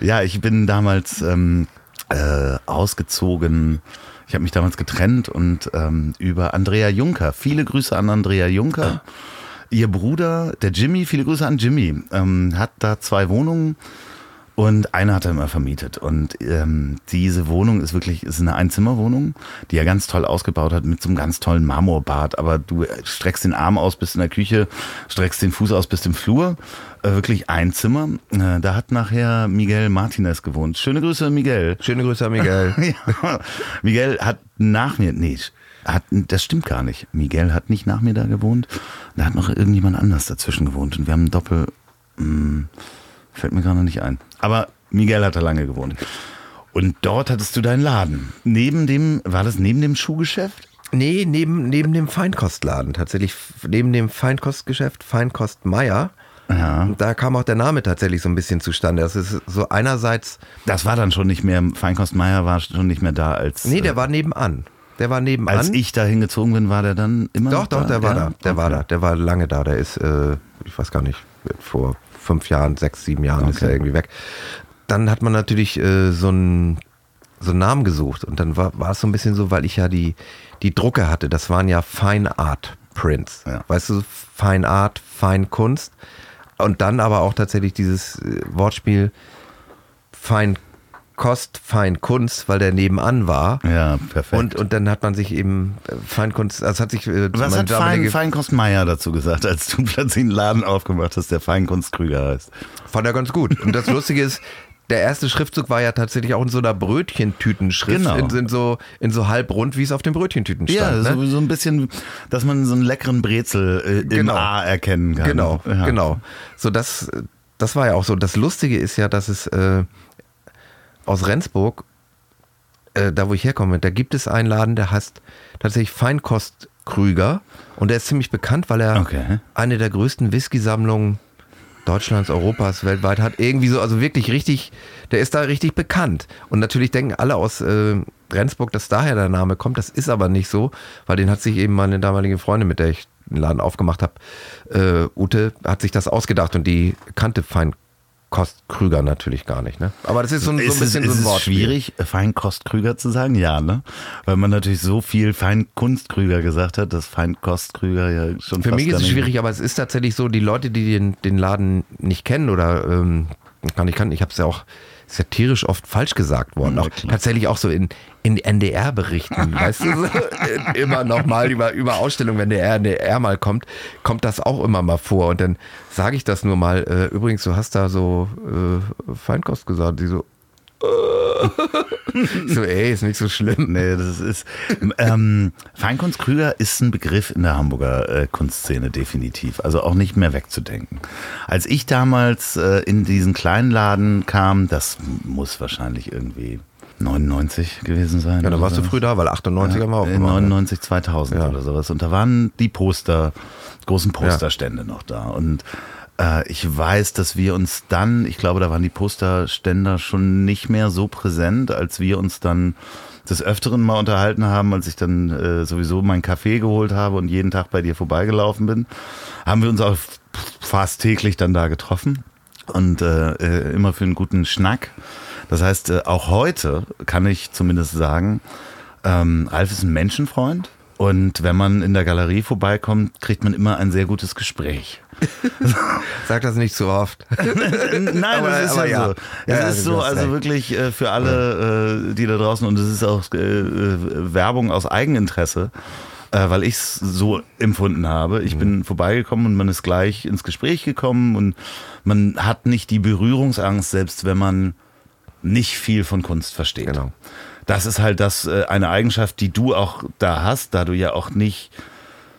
ja, ich bin damals ähm, äh, ausgezogen. Ich habe mich damals getrennt und ähm, über Andrea Juncker. Viele Grüße an Andrea Juncker. Ihr Bruder, der Jimmy, viele Grüße an Jimmy, ähm, hat da zwei Wohnungen und eine hat er immer vermietet. Und ähm, diese Wohnung ist wirklich, ist eine Einzimmerwohnung, die er ganz toll ausgebaut hat mit so einem ganz tollen Marmorbad. Aber du streckst den Arm aus, bist in der Küche, streckst den Fuß aus, bist im Flur. Äh, wirklich ein Zimmer. Äh, da hat nachher Miguel Martinez gewohnt. Schöne Grüße, Miguel. Schöne Grüße an Miguel. [LAUGHS] ja, Miguel hat nach mir, nee, hat, das stimmt gar nicht. Miguel hat nicht nach mir da gewohnt. Da hat noch irgendjemand anders dazwischen gewohnt. Und wir haben ein Doppel, hm, fällt mir gerade nicht ein. Aber Miguel hat da lange gewohnt. Und dort hattest du deinen Laden. Neben dem, war das neben dem Schuhgeschäft? Nee, neben, neben dem Feinkostladen. Tatsächlich neben dem Feinkostgeschäft Feinkost Meier. Ja. Und da kam auch der Name tatsächlich so ein bisschen zustande. Das ist so einerseits, Das war dann schon nicht mehr, Feinkost Meier war schon nicht mehr da als. nee, der äh, war nebenan. Der war nebenan. als ich da hingezogen bin, war der dann immer Doch, noch doch, da? der war Ja? da. Der war Okay. da. Der war lange da. Der ist, äh, ich weiß gar nicht, vor fünf Jahren, sechs, sieben Jahren ist Okay. er irgendwie weg. Dann hat man natürlich äh, so einen so einen Namen gesucht und dann war, war es so ein bisschen so, weil ich ja die, die Drucke hatte. Das waren ja Fine Art Prints. Ja. Weißt du, Fine Art, Fine Kunst. Und dann aber auch tatsächlich dieses äh, Wortspiel Fein Kost Feinkunst, weil der nebenan war. Ja, perfekt. Und, und dann hat man sich eben äh, Feinkunst, also hat sich äh, Was hat Fein, Feinkost Meier dazu gesagt, als du [LAUGHS] plötzlich einen Laden aufgemacht hast, der Feinkunst Krüger heißt? fand er ganz gut. Und das Lustige ist, der erste Schriftzug war ja tatsächlich auch in so einer Brötchentütenschrift, Genau. in, in, so, in so halbrund, wie es auf den Brötchentüten Ja, stand. so, ne? so ein bisschen, dass man so einen leckeren Brezel äh, im Genau. A erkennen kann. Genau, ja. genau. So das, das war ja auch so. Das Lustige ist ja, dass es äh, aus Rendsburg, äh, da wo ich herkomme, da gibt es einen Laden, der heißt tatsächlich Feinkost Krüger und der ist ziemlich bekannt, weil er Okay. eine der größten Whisky-Sammlungen Deutschlands, Europas, weltweit hat. Irgendwie so, also wirklich richtig, der ist da richtig bekannt. Und natürlich denken alle aus äh, Rendsburg, dass daher der Name kommt. Das ist aber nicht so, weil den hat sich eben meine damalige Freundin, mit der ich den Laden aufgemacht habe, äh, Ute, hat sich das ausgedacht und die kannte Feinkost Krüger natürlich gar nicht. Ne? Aber das ist so ein, so ein ist bisschen es, ist so ein es Wortspiel. schwierig, Feinkost Krüger zu sagen? Ja, ne? Weil man natürlich so viel Feinkunst Krüger gesagt hat, dass Feinkost Krüger ja schon Für mich ist es schwierig, aber es ist tatsächlich so, die Leute, die den, den Laden nicht kennen oder ähm, gar nicht kannten, ich habe es ja auch satirisch oft falsch gesagt worden. Ja, auch tatsächlich auch so in, in NDR-Berichten, weißt du, so, äh, immer noch mal über, über Ausstellungen, wenn der NDR mal kommt, kommt das auch immer mal vor. Und dann sage ich das nur mal, äh, übrigens, du hast da so äh, Feinkost gesagt, die so, äh. [LAUGHS] So, ey, ist nicht so schlimm. Nee, das ist. Ähm, Feinkunst Krüger ist ein Begriff in der Hamburger äh, Kunstszene definitiv. Also auch nicht mehr wegzudenken. Als ich damals äh, in diesen kleinen Laden kam, das muss wahrscheinlich irgendwie 99 gewesen sein. Ja, da warst du früh da, weil 98 haben wir auch in gemacht. 99, 2000 Ja. oder sowas. Und da waren die Poster, großen Posterstände noch da. Und äh, ich weiß, dass wir uns dann, ich glaube, da waren die Posterständer schon nicht mehr so präsent, als wir uns dann des Öfteren mal unterhalten haben, als ich dann äh, sowieso meinen Kaffee geholt habe und jeden Tag bei dir vorbeigelaufen bin, haben wir uns auch fast täglich dann da getroffen und äh, äh, immer für einen guten Schnack. Das heißt, äh, auch heute kann ich zumindest sagen, ähm, Ralf ist ein Menschenfreund und wenn man in der Galerie vorbeikommt, kriegt man immer ein sehr gutes Gespräch. [LAUGHS] Sag das nicht zu oft. [LAUGHS] Nein, Aber- das ist ja, ja. so. Ja, Es ja, ist so, also recht. wirklich äh, für alle, äh, die da draußen, und es ist auch äh, äh, Werbung aus Eigeninteresse, äh, weil ich es so empfunden habe. Mhm. Ich bin vorbeigekommen und man ist gleich ins Gespräch gekommen und man hat nicht die Berührungsangst, selbst wenn man nicht viel von Kunst versteht. Genau. Das ist halt das äh, eine Eigenschaft, die du auch da hast, da du ja auch nicht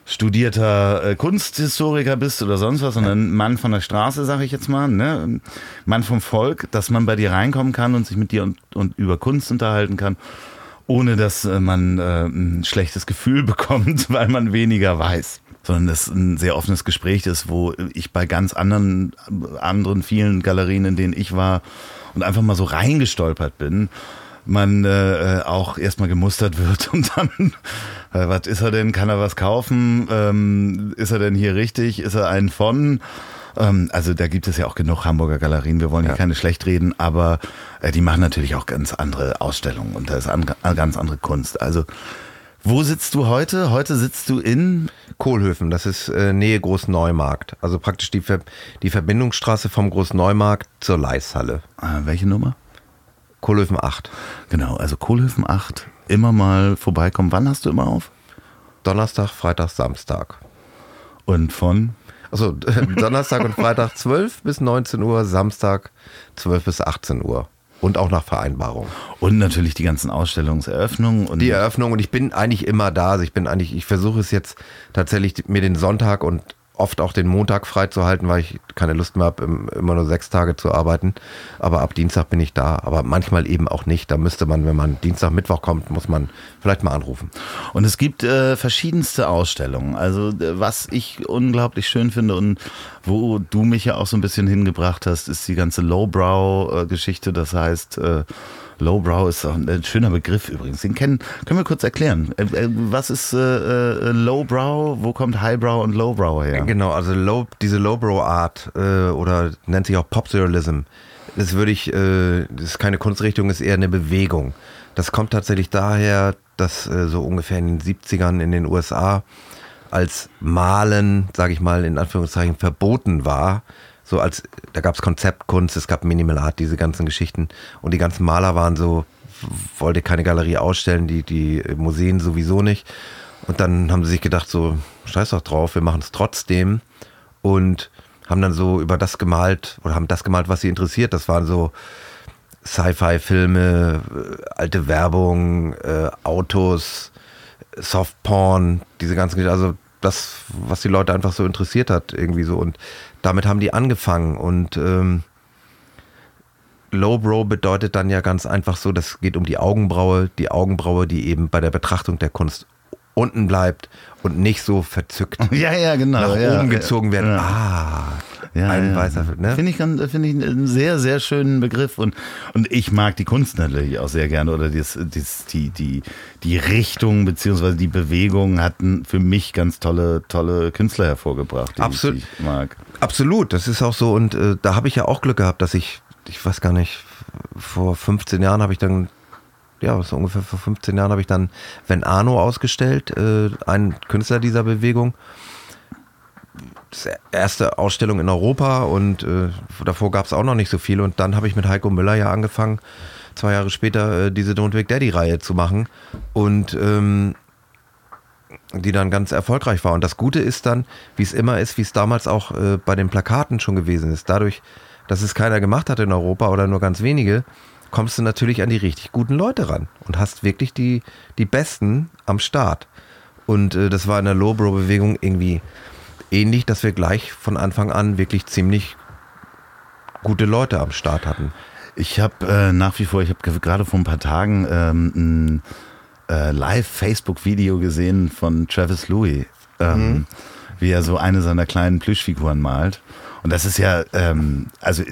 studierter äh, Kunsthistoriker bist oder sonst was, sondern Mann von der Straße, sag ich jetzt mal, ne? Mann vom Volk, dass man bei dir reinkommen kann und sich mit dir und, und über Kunst unterhalten kann, ohne dass äh, man äh, ein schlechtes Gefühl [LAUGHS] bekommt, weil man weniger weiß. Sondern das ein sehr offenes Gespräch ist, wo ich bei ganz anderen, anderen vielen Galerien, in denen ich war und einfach mal so reingestolpert bin, man äh, äh, auch erstmal gemustert wird und dann, äh, was ist er denn? Kann er was kaufen? Ähm, ist er denn hier richtig? Ist er ein von? Ähm, also da gibt es ja auch genug Hamburger Galerien, wir wollen hier Ja. keine schlecht reden, aber äh, die machen natürlich auch ganz andere Ausstellungen und da ist an, ganz andere Kunst. Also wo sitzt du heute? Heute sitzt du in Kohlhöfen, das ist äh, Nähe Großneumarkt. Also praktisch die, Ver die Verbindungsstraße vom Großneumarkt zur Leishalle. äh, welche Nummer? Kohlhöfen 8. Genau, also Kohlhöfen 8. Immer mal vorbeikommen. Wann hast du immer auf? Donnerstag, Freitag, Samstag. Und von? Also Donnerstag und Freitag [LAUGHS] 12 bis 19 Uhr, Samstag 12 bis 18 Uhr. Und auch nach Vereinbarung. Und natürlich die ganzen Ausstellungseröffnungen. Und Die Eröffnung und ich bin eigentlich immer da. Also ich bin eigentlich, ich versuche es jetzt tatsächlich mir den Sonntag und oft auch den Montag freizuhalten, weil ich keine Lust mehr habe, im- immer nur sechs Tage zu arbeiten. Aber ab Dienstag bin ich da. Aber manchmal eben auch nicht. Da müsste man, wenn man Dienstag, Mittwoch kommt, muss man vielleicht mal anrufen. Und es gibt äh, verschiedenste Ausstellungen. Also äh, was ich unglaublich schön finde und wo du mich ja auch so ein bisschen hingebracht hast, ist die ganze Lowbrow-Geschichte. Das heißt, äh, Lowbrow ist auch ein schöner Begriff übrigens. Den kennen, können wir kurz erklären. Äh, äh, was ist äh, äh, Lowbrow? Wo kommt Highbrow und Lowbrow her? Genau, also low, diese Lowbrow Art äh, oder nennt sich auch Pop Surrealism. Das würde ich, äh, das ist keine Kunstrichtung, ist eher eine Bewegung. Das kommt tatsächlich daher, dass äh, so ungefähr in den 70ern in den USA als Malen, sage ich mal in Anführungszeichen, verboten war. So als, da gab es Konzeptkunst, es gab Minimal Art, diese ganzen Geschichten. Und die ganzen Maler waren so, wollte keine Galerie ausstellen, die, die Museen sowieso nicht. Und dann haben sie sich gedacht, so, scheiß doch drauf, wir machen es trotzdem. Und haben dann so über das gemalt oder haben das gemalt, was sie interessiert. Das waren so Sci-Fi-Filme, äh, alte Werbung, äh, Autos, Softporn, diese ganzen, also das, was die Leute einfach so interessiert hat, irgendwie so. Und damit haben die angefangen. Und ähm, Lowbrow bedeutet dann ja ganz einfach so, das geht um die Augenbraue, die Augenbraue, die eben bei der Betrachtung der Kunst unten bleibt und nicht so verzückt [LAUGHS] Ja, ja, genau. nach ja, oben gezogen wird. Ja. Ah, ein weißer, ne? Finde ich, finde ich einen sehr, sehr schönen Begriff und, und ich mag die Kunst natürlich auch sehr gerne oder das, das, die, die, die Richtung beziehungsweise die Bewegung hatten für mich ganz tolle, tolle Künstler hervorgebracht, die, Absolut. die ich mag. Absolut, das ist auch so. Und äh, da habe ich ja auch Glück gehabt, dass ich, ich weiß gar nicht, vor 15 Jahren habe ich dann, ja, so ungefähr vor 15 Jahren habe ich dann Wenn Arno ausgestellt, äh, ein Künstler dieser Bewegung. Das erste Ausstellung in Europa und äh, davor gab es auch noch nicht so viel. Und dann habe ich mit Heiko Müller ja angefangen, zwei Jahre später äh, diese Don't Wake Daddy-Reihe zu machen. Und ähm, die dann ganz erfolgreich war. Und das Gute ist dann, wie es immer ist, wie es damals auch äh, bei den Plakaten schon gewesen ist. Dadurch, dass es keiner gemacht hat in Europa oder nur ganz wenige, kommst du natürlich an die richtig guten Leute ran und hast wirklich die, die Besten am Start. Und äh, das war in der Lowbrow-Bewegung irgendwie ähnlich, dass wir gleich von Anfang an wirklich ziemlich gute Leute am Start hatten. Ich habe äh, nach wie vor, ich habe gerade vor ein paar Tagen ähm, ein äh, Live-Facebook-Video gesehen von Travis Louis, ähm, wie er so eine seiner kleinen Plüschfiguren malt. Und das ist ja, ähm, also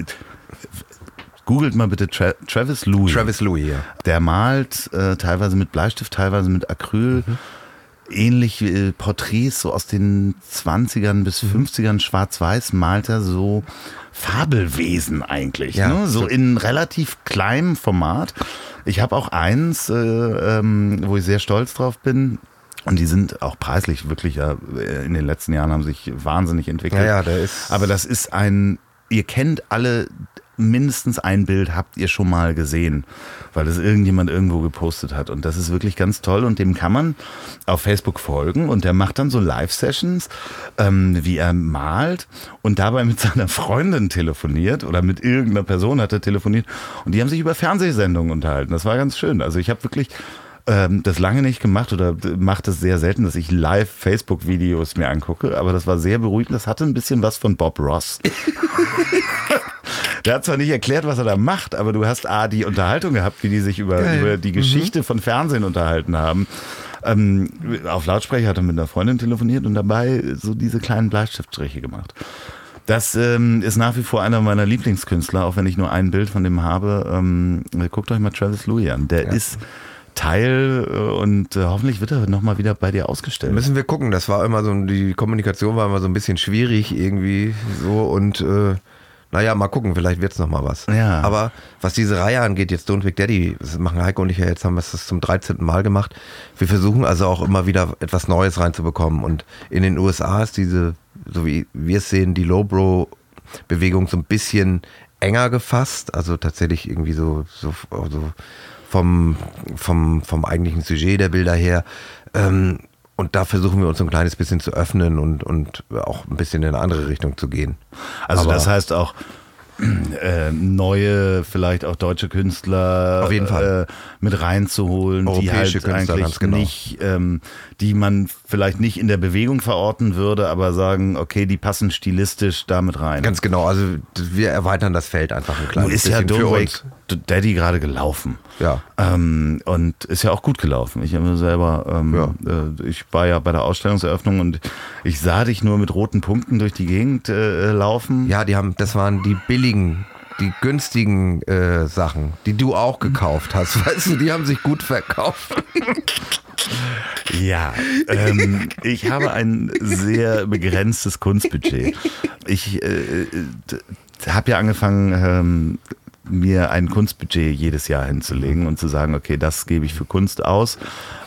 googelt mal bitte Tra Travis Louis. Travis Louis, ja. Der malt äh, teilweise mit Bleistift, teilweise mit Acryl. Ähnlich wie äh, Porträts so aus den 20ern bis 50ern schwarz-weiß malt er so Fabelwesen eigentlich. Ja, ne? So in relativ kleinem Format. Ich habe auch eins, äh, ähm, wo ich sehr stolz drauf bin. Und die sind auch preislich wirklich ja, äh, in den letzten Jahren haben sich wahnsinnig entwickelt. Ja, ja, der ist- Aber das ist ein, ihr kennt alle mindestens ein Bild habt ihr schon mal gesehen, weil das irgendjemand irgendwo gepostet hat. Und das ist wirklich ganz toll und dem kann man auf Facebook folgen und der macht dann so Live-Sessions, ähm, wie er malt und dabei mit [LAUGHS] seiner Freundin telefoniert oder mit irgendeiner Person hat er telefoniert und die haben sich über Fernsehsendungen unterhalten. Das war ganz schön. Also ich habe wirklich ähm, das lange nicht gemacht oder mache das sehr selten, dass ich live Facebook-Videos mir angucke, aber das war sehr beruhigend. Das hatte ein bisschen was von Bob Ross. [LAUGHS] Der hat zwar nicht erklärt, was er da macht, aber du hast A, die Unterhaltung gehabt, wie die sich über, Geil. über die Geschichte von Fernsehen unterhalten haben. Ähm, auf Lautsprecher hat er mit einer Freundin telefoniert und dabei so diese kleinen Bleistiftstriche gemacht. Das ähm, ist nach wie vor einer meiner Lieblingskünstler, auch wenn ich nur ein Bild von dem habe. Ähm, guckt euch mal Travis Louis an. Der ist Teil äh, und äh, hoffentlich wird er nochmal wieder bei dir ausgestellt. Müssen wir gucken. Das war immer so, die Kommunikation war immer so ein bisschen schwierig irgendwie so und äh, naja, mal gucken, vielleicht wird's noch mal was. Ja. Aber was diese Reihe angeht, jetzt Don't Wake Daddy, das machen Heiko und ich ja jetzt, haben wir es zum 13. Mal gemacht. Wir versuchen also auch immer wieder etwas Neues reinzubekommen. Und in den USA ist diese, so wie wir es sehen, die Lowbrow-Bewegung so ein bisschen enger gefasst. Also tatsächlich irgendwie so, so, so vom, vom, vom eigentlichen Sujet der Bilder her. Ähm, und da versuchen wir uns ein kleines bisschen zu öffnen und, und auch ein bisschen in eine andere Richtung zu gehen. Also Aber- das heißt auch [CLEARS THROAT] äh, neue, vielleicht auch deutsche Künstler Auf jeden Fall. Äh, mit reinzuholen, die Europäische halt Künstler, eigentlich genau. nicht, ähm, die man vielleicht nicht in der Bewegung verorten würde, aber sagen, okay, die passen stilistisch damit rein. Ganz genau, also wir erweitern das Feld einfach ein kleines ist ja bisschen für Don't uns. Wake Daddy gerade gelaufen. Ja. Ähm, und ist ja auch gut gelaufen. Ich habe selber, ähm, äh, ich war ja bei der Ausstellungseröffnung und ich sah dich nur mit roten Punkten durch die Gegend äh, laufen. Ja, die haben, das waren die billigen, die günstigen äh, Sachen, die du auch gekauft hast. [LAUGHS] Weißt du, die haben sich gut verkauft. Ja, ähm, ich habe ein sehr begrenztes Kunstbudget. Ich äh, habe ja angefangen, ähm, mir ein Kunstbudget jedes Jahr hinzulegen und zu sagen, okay, das gebe ich für Kunst aus.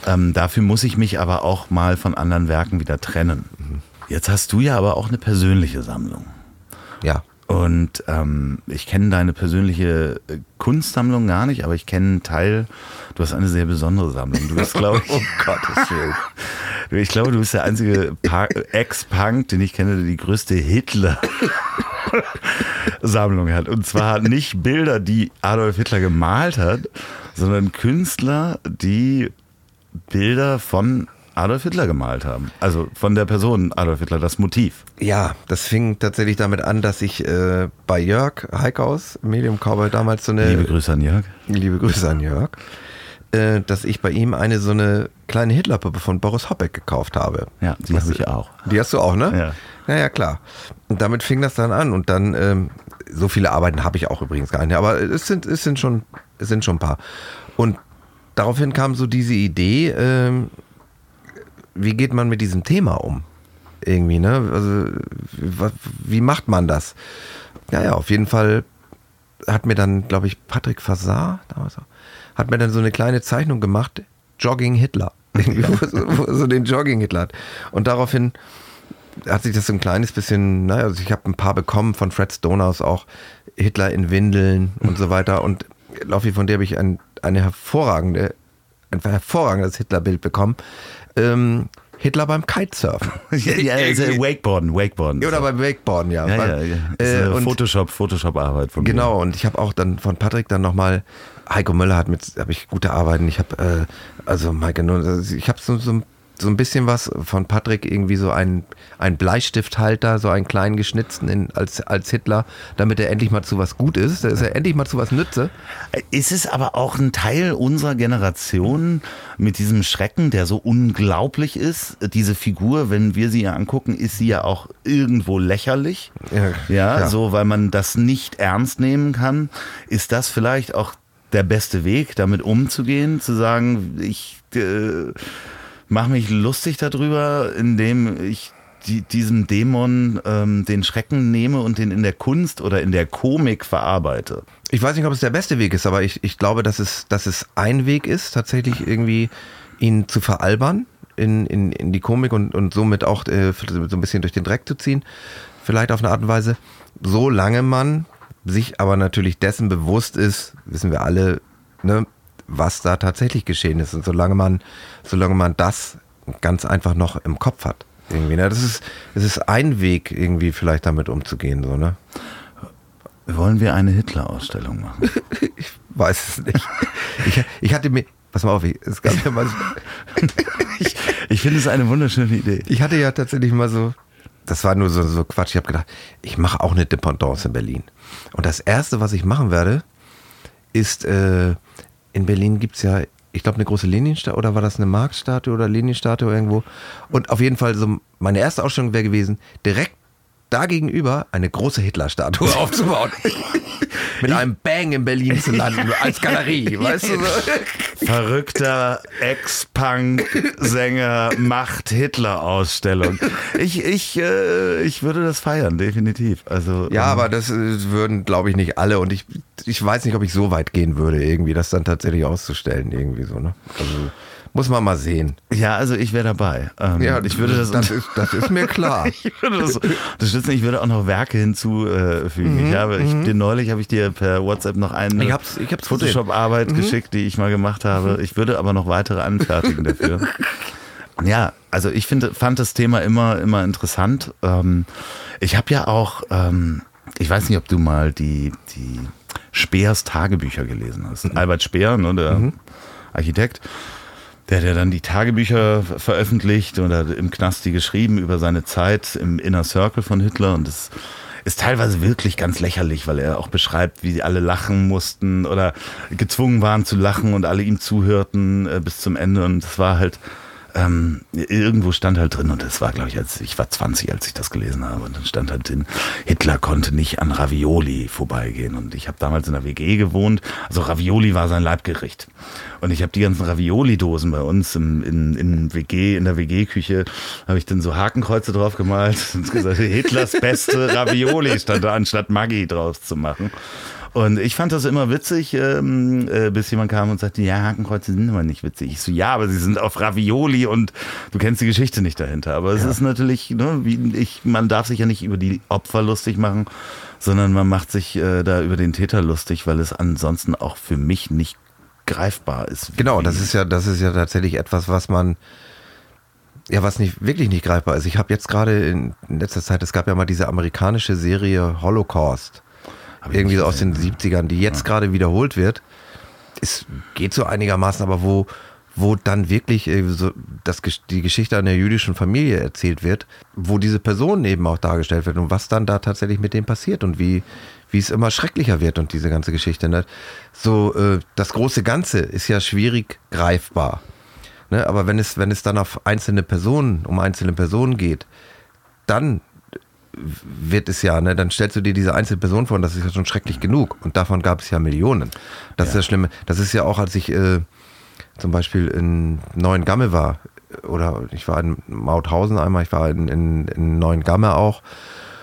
Ähm, dafür muss ich mich aber auch mal von anderen Werken wieder trennen. Jetzt hast du ja aber auch eine persönliche Sammlung. Ja. Und ähm, ich kenne deine persönliche äh, Kunstsammlung gar nicht, aber ich kenne einen Teil. Du hast eine sehr besondere Sammlung. Du bist, glaube [LAUGHS] ich, Oh Gottes Willen. ich glaube, du bist der einzige Pa- Ex-Punk, den ich kenne, der die größte Hitler-Sammlung hat. Und zwar nicht Bilder, die Adolf Hitler gemalt hat, sondern Künstler, die Bilder von Adolf Hitler gemalt haben. Also von der Person Adolf Hitler, das Motiv. Ja, das fing tatsächlich damit an, dass ich äh, bei Jörg Heikaus, Medium Cowboy, damals so eine. Liebe Grüße an Jörg. Liebe Grüße an Jörg. Äh, dass ich bei ihm eine so eine kleine Hitlerpuppe von Boris Hoppeck gekauft habe. Ja, die habe ich auch. Die hast du auch, ne? Ja. Naja, klar. Und damit fing das dann an. Und dann, ähm, so viele Arbeiten habe ich auch übrigens gar nicht. Aber es sind, es sind schon, es sind schon ein paar. Und daraufhin kam so diese Idee, ähm, wie geht man mit diesem Thema um? Irgendwie, ne? Also, wie, macht man das? Ja, ja, auf jeden Fall hat mir dann, glaube ich, Patrick Fassar, damals auch, hat mir dann so eine kleine Zeichnung gemacht, Jogging Hitler. [LAUGHS] Wo, so, so den Jogging Hitler hat. Und daraufhin hat sich das so ein kleines bisschen, naja, also ich habe ein paar bekommen von Fred Stonehouse auch, Hitler in Windeln und so weiter. Und Loffi, von der habe ich ein, eine hervorragende, ein hervorragendes Hitlerbild bekommen. Ähm, Hitler beim Kitesurfen. [LAUGHS] Ja, ja, also Wakeboarden, Wakeboarden. Oder beim Wakeboarden, ja. ja, Beim- ja, ja. Äh, Photoshop, Photoshop-Arbeit von mir. Genau, und ich habe auch dann von Patrick dann nochmal, Heiko Möller hat mit, habe ich gute Arbeiten, ich habe, äh, also Null, also ich habe so, so, so ein bisschen was von Patrick, irgendwie so ein, ein Bleistifthalter, so einen kleinen geschnitzten in, als, als Hitler, damit er endlich mal zu was gut ist, dass er endlich mal zu was nütze. Ist es aber auch ein Teil unserer Generation mit diesem Schrecken, der so unglaublich ist? Diese Figur, wenn wir sie ja angucken, ist sie ja auch irgendwo lächerlich. Ja, Ja, ja. so, weil man das nicht ernst nehmen kann. Ist das vielleicht auch der beste Weg, damit umzugehen? Zu sagen, ich äh, mache mich lustig darüber, indem ich die, diesem Dämon ähm, den Schrecken nehme und den in der Kunst oder in der Komik verarbeite. Ich weiß nicht, ob es der beste Weg ist, aber ich, ich glaube, dass es, dass es ein Weg ist, tatsächlich irgendwie ihn zu veralbern in, in, in die Komik und, und somit auch äh, so ein bisschen durch den Dreck zu ziehen. Vielleicht auf eine Art und Weise. Solange man sich aber natürlich dessen bewusst ist, wissen wir alle, ne, was da tatsächlich geschehen ist. Und solange man, solange man das ganz einfach noch im Kopf hat. Irgendwie, ne? Das ist, das ist ein Weg, irgendwie vielleicht damit umzugehen, so, ne? Wollen wir eine Hitler-Ausstellung machen? [LAUGHS] Ich weiß es nicht. Ich, ich hatte mir, pass mal auf, ich, es gab ja mal, [LAUGHS] ich ich finde es eine wunderschöne Idee. ich hatte ja tatsächlich mal so, das war nur so, so Quatsch, ich habe gedacht, ich mache auch eine Dependance in Berlin. Und das Erste, was ich machen werde, ist, äh, in Berlin gibt's ja, ich glaube, eine große Leninstatue, oder war das eine Marxstatue oder Leninstatue irgendwo? Und auf jeden Fall, so meine erste Ausstellung wäre gewesen, direkt da gegenüber eine große Hitler-Statue [LAUGHS] aufzubauen. Mit einem Bang in Berlin zu landen, [LAUGHS] als Galerie, weißt du? So. Verrückter Ex-Punk-Sänger macht Hitler-Ausstellung. Ich, ich, äh, ich würde das feiern, definitiv. Also, Ja, ähm, aber das äh, würden, glaube ich, nicht alle. Und ich, ich weiß nicht, ob ich so weit gehen würde, irgendwie, das dann tatsächlich auszustellen, irgendwie so, ne? Also, muss man mal sehen. Ja, also ich wäre dabei. Ähm, ich würde das, das, ist, das ist mir klar. [LAUGHS] ich würde das unterstützen. Ich würde auch noch Werke hinzufügen. ich habe, ich, dir neulich habe ich dir per WhatsApp noch eine Mhm, Ich hab's- ich hab's gesehen. Mhm. Photoshop-Arbeit geschickt, die ich mal gemacht habe. Ich würde aber noch weitere anfertigen dafür. [LAUGHS] Ja, also ich finde, fand das Thema immer, immer interessant. Ähm, ich habe ja auch, ähm, ich weiß nicht, ob du mal die, die Speers Tagebücher gelesen hast. Mhm. Albert Speer, ne, der Architekt, der hat ja dann die Tagebücher ver- veröffentlicht oder im Knast die geschrieben über seine Zeit im Inner Circle von Hitler und das ist teilweise wirklich ganz lächerlich, weil er auch beschreibt, wie sie alle lachen mussten oder gezwungen waren zu lachen und alle ihm zuhörten äh, bis zum Ende und es war halt ähm, irgendwo stand halt drin, und das war, glaube ich, als ich war 20, als ich das gelesen habe, und dann stand halt drin, Hitler konnte nicht an Ravioli vorbeigehen. Und ich habe damals in der WG gewohnt, also Ravioli war sein Leibgericht. Und ich habe die ganzen Ravioli-Dosen bei uns im, in, in WG, in der WG-Küche, habe ich dann so Hakenkreuze drauf gemalt und gesagt, Hitlers beste Ravioli stand da, anstatt Maggi draus zu machen. Und ich fand das immer witzig, ähm, äh, bis jemand kam und sagte, ja, Hakenkreuze sind immer nicht witzig. Ich so, ja, aber sie sind auf Ravioli und du kennst die Geschichte nicht dahinter. Aber es Ja. ist natürlich, ne, wie ich, man darf sich ja nicht über die Opfer lustig machen, sondern man macht sich äh, da über den Täter lustig, weil es ansonsten auch für mich nicht greifbar ist. Genau, das ist ja, das ist ja tatsächlich etwas, was man, ja, was nicht, wirklich nicht greifbar ist. Ich habe jetzt gerade in letzter Zeit, es gab ja mal diese amerikanische Serie Holocaust, Hab irgendwie so aus den 70ern, die jetzt gerade wiederholt wird. Es geht so einigermaßen, aber wo, wo dann wirklich äh, so das, die Geschichte einer jüdischen Familie erzählt wird, wo diese Person eben auch dargestellt wird und was dann da tatsächlich mit dem passiert und wie, wie es immer schrecklicher wird und diese ganze Geschichte. Ne? So, äh, das große Ganze ist ja schwierig greifbar. Ne? Aber wenn es, wenn es dann auf einzelne Personen, um einzelne Personen geht, dann wird es ja, ne, dann stellst du dir diese einzelne Person vor und das ist ja schon schrecklich genug. Und davon gab es ja Millionen. Das ist das Schlimme. Das ist ja auch, als ich äh, zum Beispiel in Neuengamme war, oder ich war in Mauthausen einmal, ich war in, in, in Neuengamme auch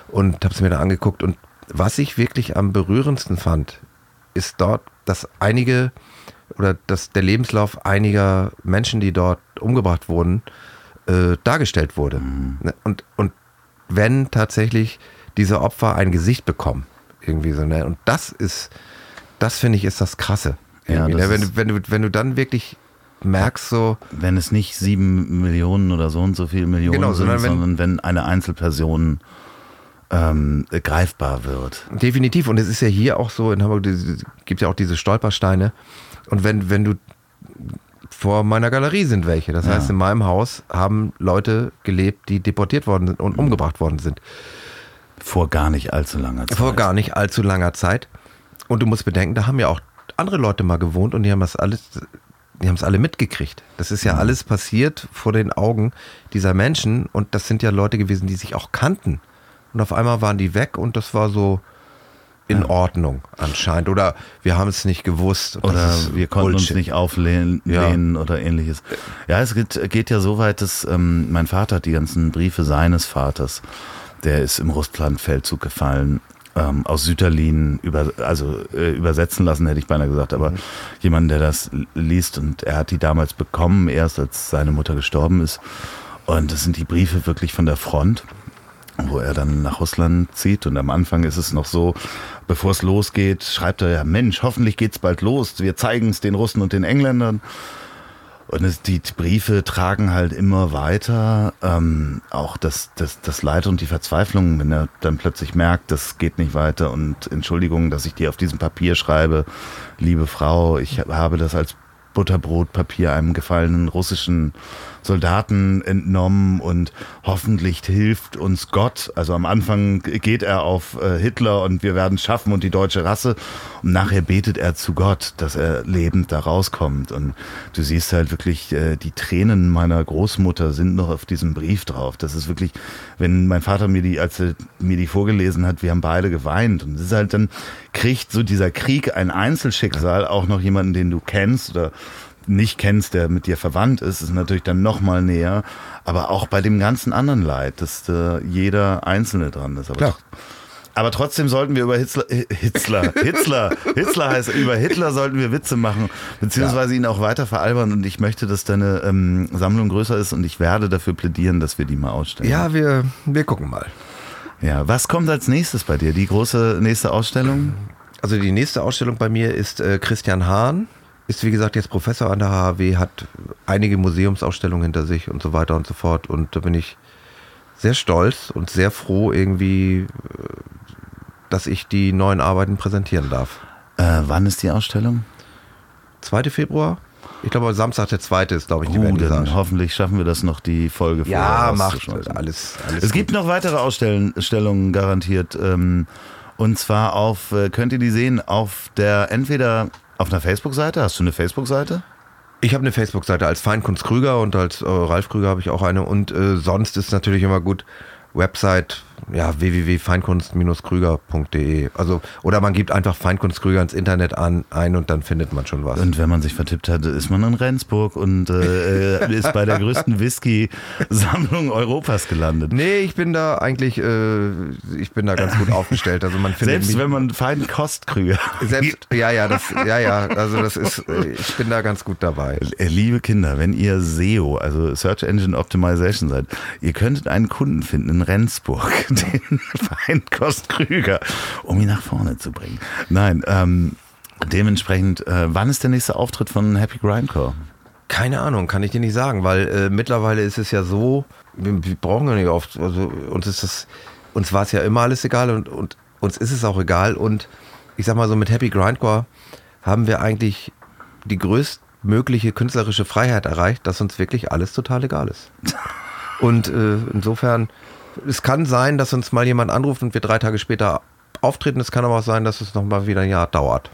und habe es mir da angeguckt. Und was ich wirklich am berührendsten fand, ist dort, dass einige oder dass der Lebenslauf einiger Menschen, die dort umgebracht wurden, äh, dargestellt wurde. Ne? Und, und wenn tatsächlich diese Opfer ein Gesicht bekommen, irgendwie so, ne? Und das ist, das finde ich, ist das Krasse. Ja, das ne? wenn, du, wenn, du, wenn du dann wirklich merkst, so, wenn es nicht sieben Millionen oder so und so viele Millionen Genau, sind, sondern wenn- sondern wenn eine Einzelperson ähm, greifbar wird. Definitiv. Und es ist ja hier auch so, in Hamburg es gibt ja auch diese Stolpersteine. Und wenn, wenn du vor meiner Galerie sind welche. Das Ja. heißt, in meinem Haus haben Leute gelebt, die deportiert worden sind und umgebracht worden sind. Vor gar nicht allzu langer Zeit. Vor gar nicht allzu langer Zeit. Und du musst bedenken, da haben ja auch andere Leute mal gewohnt und die haben das alles, die haben es alle mitgekriegt. Das ist ja alles passiert vor den Augen dieser Menschen und das sind ja Leute gewesen, die sich auch kannten. Und auf einmal waren die weg und das war so in Ordnung anscheinend. Oder wir haben es nicht gewusst. Oder wir konnten uns Bullshit. nicht auflehnen Ja. oder ähnliches. Ja, es geht, geht ja so weit, dass ähm, mein Vater hat die ganzen Briefe seines Vaters, der ist im Russlandfeldzug gefallen, ähm, aus Süterlin über, also äh, übersetzen lassen, hätte ich beinahe gesagt, aber jemand, der das liest und er hat die damals bekommen, erst als seine Mutter gestorben ist. Und das sind die Briefe wirklich von der Front wo er dann nach Russland zieht. Und am Anfang ist es noch so, bevor es losgeht, schreibt er ja, Mensch, hoffentlich geht's bald los. Wir zeigen es den Russen und den Engländern. Und es, die Briefe tragen halt immer weiter ähm, auch das, das, das Leid und die Verzweiflung, wenn er dann plötzlich merkt, das geht nicht weiter und Entschuldigung, dass ich dir auf diesem Papier schreibe, liebe Frau, ich habe das als Butterbrotpapier einem gefallenen russischen Soldaten entnommen und hoffentlich hilft uns Gott. Also am Anfang geht er auf äh, Hitler und wir werden es schaffen und die deutsche Rasse. Und nachher betet er zu Gott, dass er lebend da rauskommt. Und du siehst halt wirklich, äh, die Tränen meiner Großmutter sind noch auf diesem Brief drauf. Das ist wirklich, wenn mein Vater mir die, als er mir die vorgelesen hat, wir haben beide geweint. Und es ist halt dann, kriegt so dieser Krieg ein Einzelschicksal auch noch jemanden, den du kennst oder nicht kennst, der mit dir verwandt ist, ist natürlich dann noch mal näher. Aber auch bei dem ganzen anderen Leid, dass äh, jeder Einzelne dran ist. Aber, Klar. aber trotzdem sollten wir über Hitler, Hitler, [LAUGHS] Hitler, Hitler heißt, über Hitler sollten wir Witze machen, beziehungsweise ihn auch weiter veralbern. Und ich möchte, dass deine ähm, Sammlung größer ist und ich werde dafür plädieren, dass wir die mal ausstellen. Ja, wir, wir gucken mal. Ja, was kommt als nächstes bei dir? Die große nächste Ausstellung? Also die nächste Ausstellung bei mir ist äh, Christian Hahn. Ist wie gesagt jetzt Professor an der HHW, hat einige Museumsausstellungen hinter sich und so weiter und so fort. Und da bin ich sehr stolz und sehr froh irgendwie, äh, dass ich die neuen Arbeiten präsentieren darf. Äh, wann ist die Ausstellung? 2. Februar? Ich glaube, Samstag der 2. ist, glaube ich, die Uh, dann hoffentlich schaffen wir das noch, die Folge Ja, vorher macht rauszuschmeißen. alles, alles. Es gibt noch weitere Ausstellungen garantiert. Ähm, und zwar auf, äh, könnt ihr die sehen, auf der, entweder auf einer Facebook-Seite. Hast du eine Facebook-Seite? Ich habe eine Facebook-Seite als Feinkunst Krüger und als äh, Ralf Krüger habe ich auch eine. Und äh, sonst ist natürlich immer gut, Website ja, www.feinkunst-krüger.de. Also, oder man gibt einfach Feinkunst Krüger ins Internet an, ein und dann findet man schon was. Und wenn man sich vertippt hat, ist man in Rendsburg und äh, [LAUGHS] ist bei der größten Whisky-Sammlung Europas gelandet. Nee, ich bin da eigentlich, äh, ich bin da ganz gut aufgestellt. Also man findet Selbst wenn man Feinkostkrüger. selbst, ja, ja, das, ja, ja, also das ist, äh, ich bin da ganz gut dabei. Liebe Kinder, wenn ihr SEO, also Search Engine Optimization seid, ihr könntet einen Kunden finden in Rendsburg, [LAUGHS] den Feinkost Krüger, um ihn nach vorne zu bringen. Nein, ähm, dementsprechend, äh, wann ist der nächste Auftritt von Happy Grindcore? Keine Ahnung, kann ich dir nicht sagen, weil äh, mittlerweile ist es ja so, wir, wir brauchen ja nicht oft, also uns ist das, uns war es ja immer alles egal und, und uns ist es auch egal und ich sag mal so mit Happy Grindcore haben wir eigentlich die größtmögliche künstlerische Freiheit erreicht, dass uns wirklich alles total egal ist. [LAUGHS] Und äh, insofern, es kann sein, dass uns mal jemand anruft und wir drei Tage später auftreten. Es kann aber auch sein, dass es nochmal wieder ein Jahr dauert.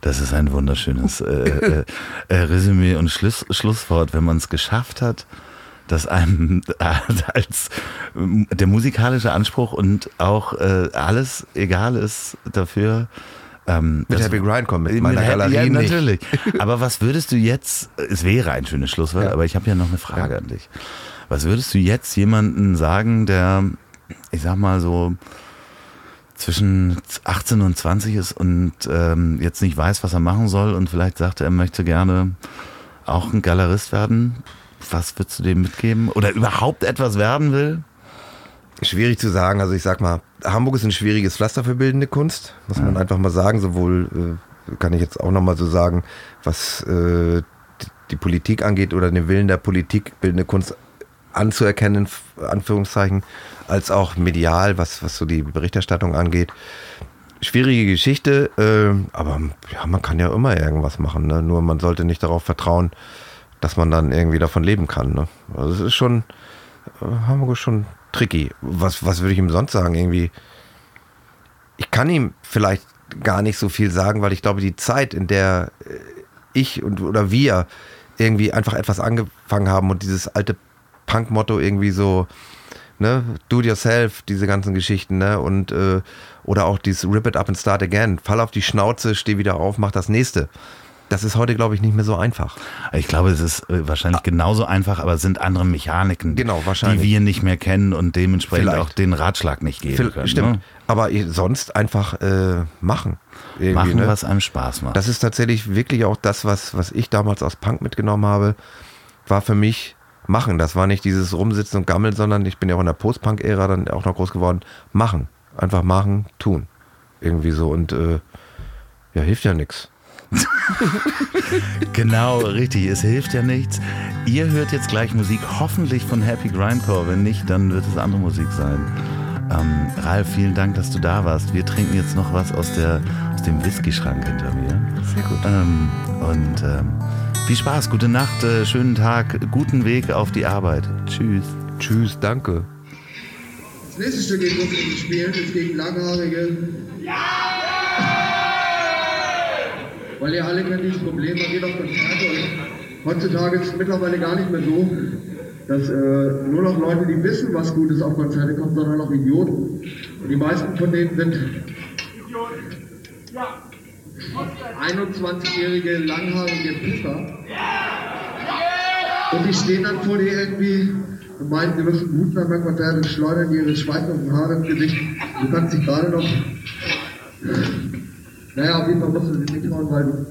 Das ist ein wunderschönes äh, äh, äh, Resümee und Schluss, Schlusswort, wenn man es geschafft hat, dass einem [LAUGHS] äh, als ähm, der musikalische Anspruch und auch äh, alles egal ist dafür. Ähm, Mit Happy Grindcore, mit Mit meiner Happy- Galerie ja, natürlich. [LAUGHS] Aber was würdest du jetzt, es wäre ein schönes Schlusswort, Ja. aber ich habe ja noch eine Frage an dich. Was würdest du jetzt jemanden sagen, der, ich sag mal so, zwischen 18 und 20 ist und ähm, jetzt nicht weiß, was er machen soll und vielleicht sagt, er möchte gerne auch ein Galerist werden? Was würdest du dem mitgeben? Oder überhaupt etwas werden will? Schwierig zu sagen. Also ich sag mal, Hamburg ist ein schwieriges Pflaster für bildende Kunst, muss man einfach mal sagen. Sowohl äh, kann ich jetzt auch nochmal so sagen, was äh, die, die Politik angeht oder den Willen der Politik, bildende Kunst anzuerkennen, Anführungszeichen, als auch medial, was, was so die Berichterstattung angeht. Schwierige Geschichte, äh, aber ja, man kann ja immer irgendwas machen. Ne? Nur man sollte nicht darauf vertrauen, dass man dann irgendwie davon leben kann. Ne? Also es ist schon, äh, Hamburg ist schon tricky. Was, was würde ich ihm sonst sagen? Irgendwie, ich kann ihm vielleicht gar nicht so viel sagen, weil ich glaube, die Zeit, in der äh, ich und oder wir irgendwie einfach etwas angefangen haben und dieses alte Punk-Motto irgendwie so, ne, do it yourself, diese ganzen Geschichten, ne, und äh, oder auch dieses Rip it up and start again, fall auf die Schnauze, steh wieder auf, mach das nächste. Das ist heute, glaube ich, nicht mehr so einfach. Ich glaube, es ist äh, wahrscheinlich genauso einfach, aber es sind andere Mechaniken, Genau, wahrscheinlich. die wir nicht mehr kennen und dementsprechend Vielleicht. auch den Ratschlag nicht geben Phil- können. Stimmt. Ne? Aber sonst einfach äh, machen. Machen, ne? was einem Spaß macht. Das ist tatsächlich wirklich auch das, was, was ich damals aus Punk mitgenommen habe, war für mich machen. Das war nicht dieses Rumsitzen und Gammeln, sondern ich bin ja auch in der Post-Punk-Ära dann auch noch groß geworden. Machen. Einfach machen, tun. Irgendwie so. Und äh, ja, hilft ja nichts. [LAUGHS] Genau, richtig. Es hilft ja nichts. Ihr hört jetzt gleich Musik, hoffentlich von Happy Grindcore. Wenn nicht, dann wird es andere Musik sein. Ähm, Ralf, vielen Dank, dass du da warst. Wir trinken jetzt noch was aus, der, aus dem Whisky-Schrank hinter mir. Sehr gut. Ähm, und ähm, viel Spaß, gute Nacht, äh, schönen Tag, guten Weg auf die Arbeit. Tschüss. Tschüss, danke. Das nächste Stück, das wir spielen, ist gegen Langhaarige. Weil ihr alle kennt dieses Problem, man geht auf Konzerte und heutzutage ist es mittlerweile gar nicht mehr so, dass äh, nur noch Leute, die wissen, was gut ist, auf Konzerte kommen, sondern auch Idioten. Und die meisten von denen sind 21-jährige langhaarige Pisser. Und die stehen dann vor dir irgendwie und meinen, sie müssen gut sein beim Konzert und schleudern ihre schweifenden Haare ins Gesicht. Du kannst dich gerade noch. Naja, auf jeden Fall musst du sie nicht trauen, weil du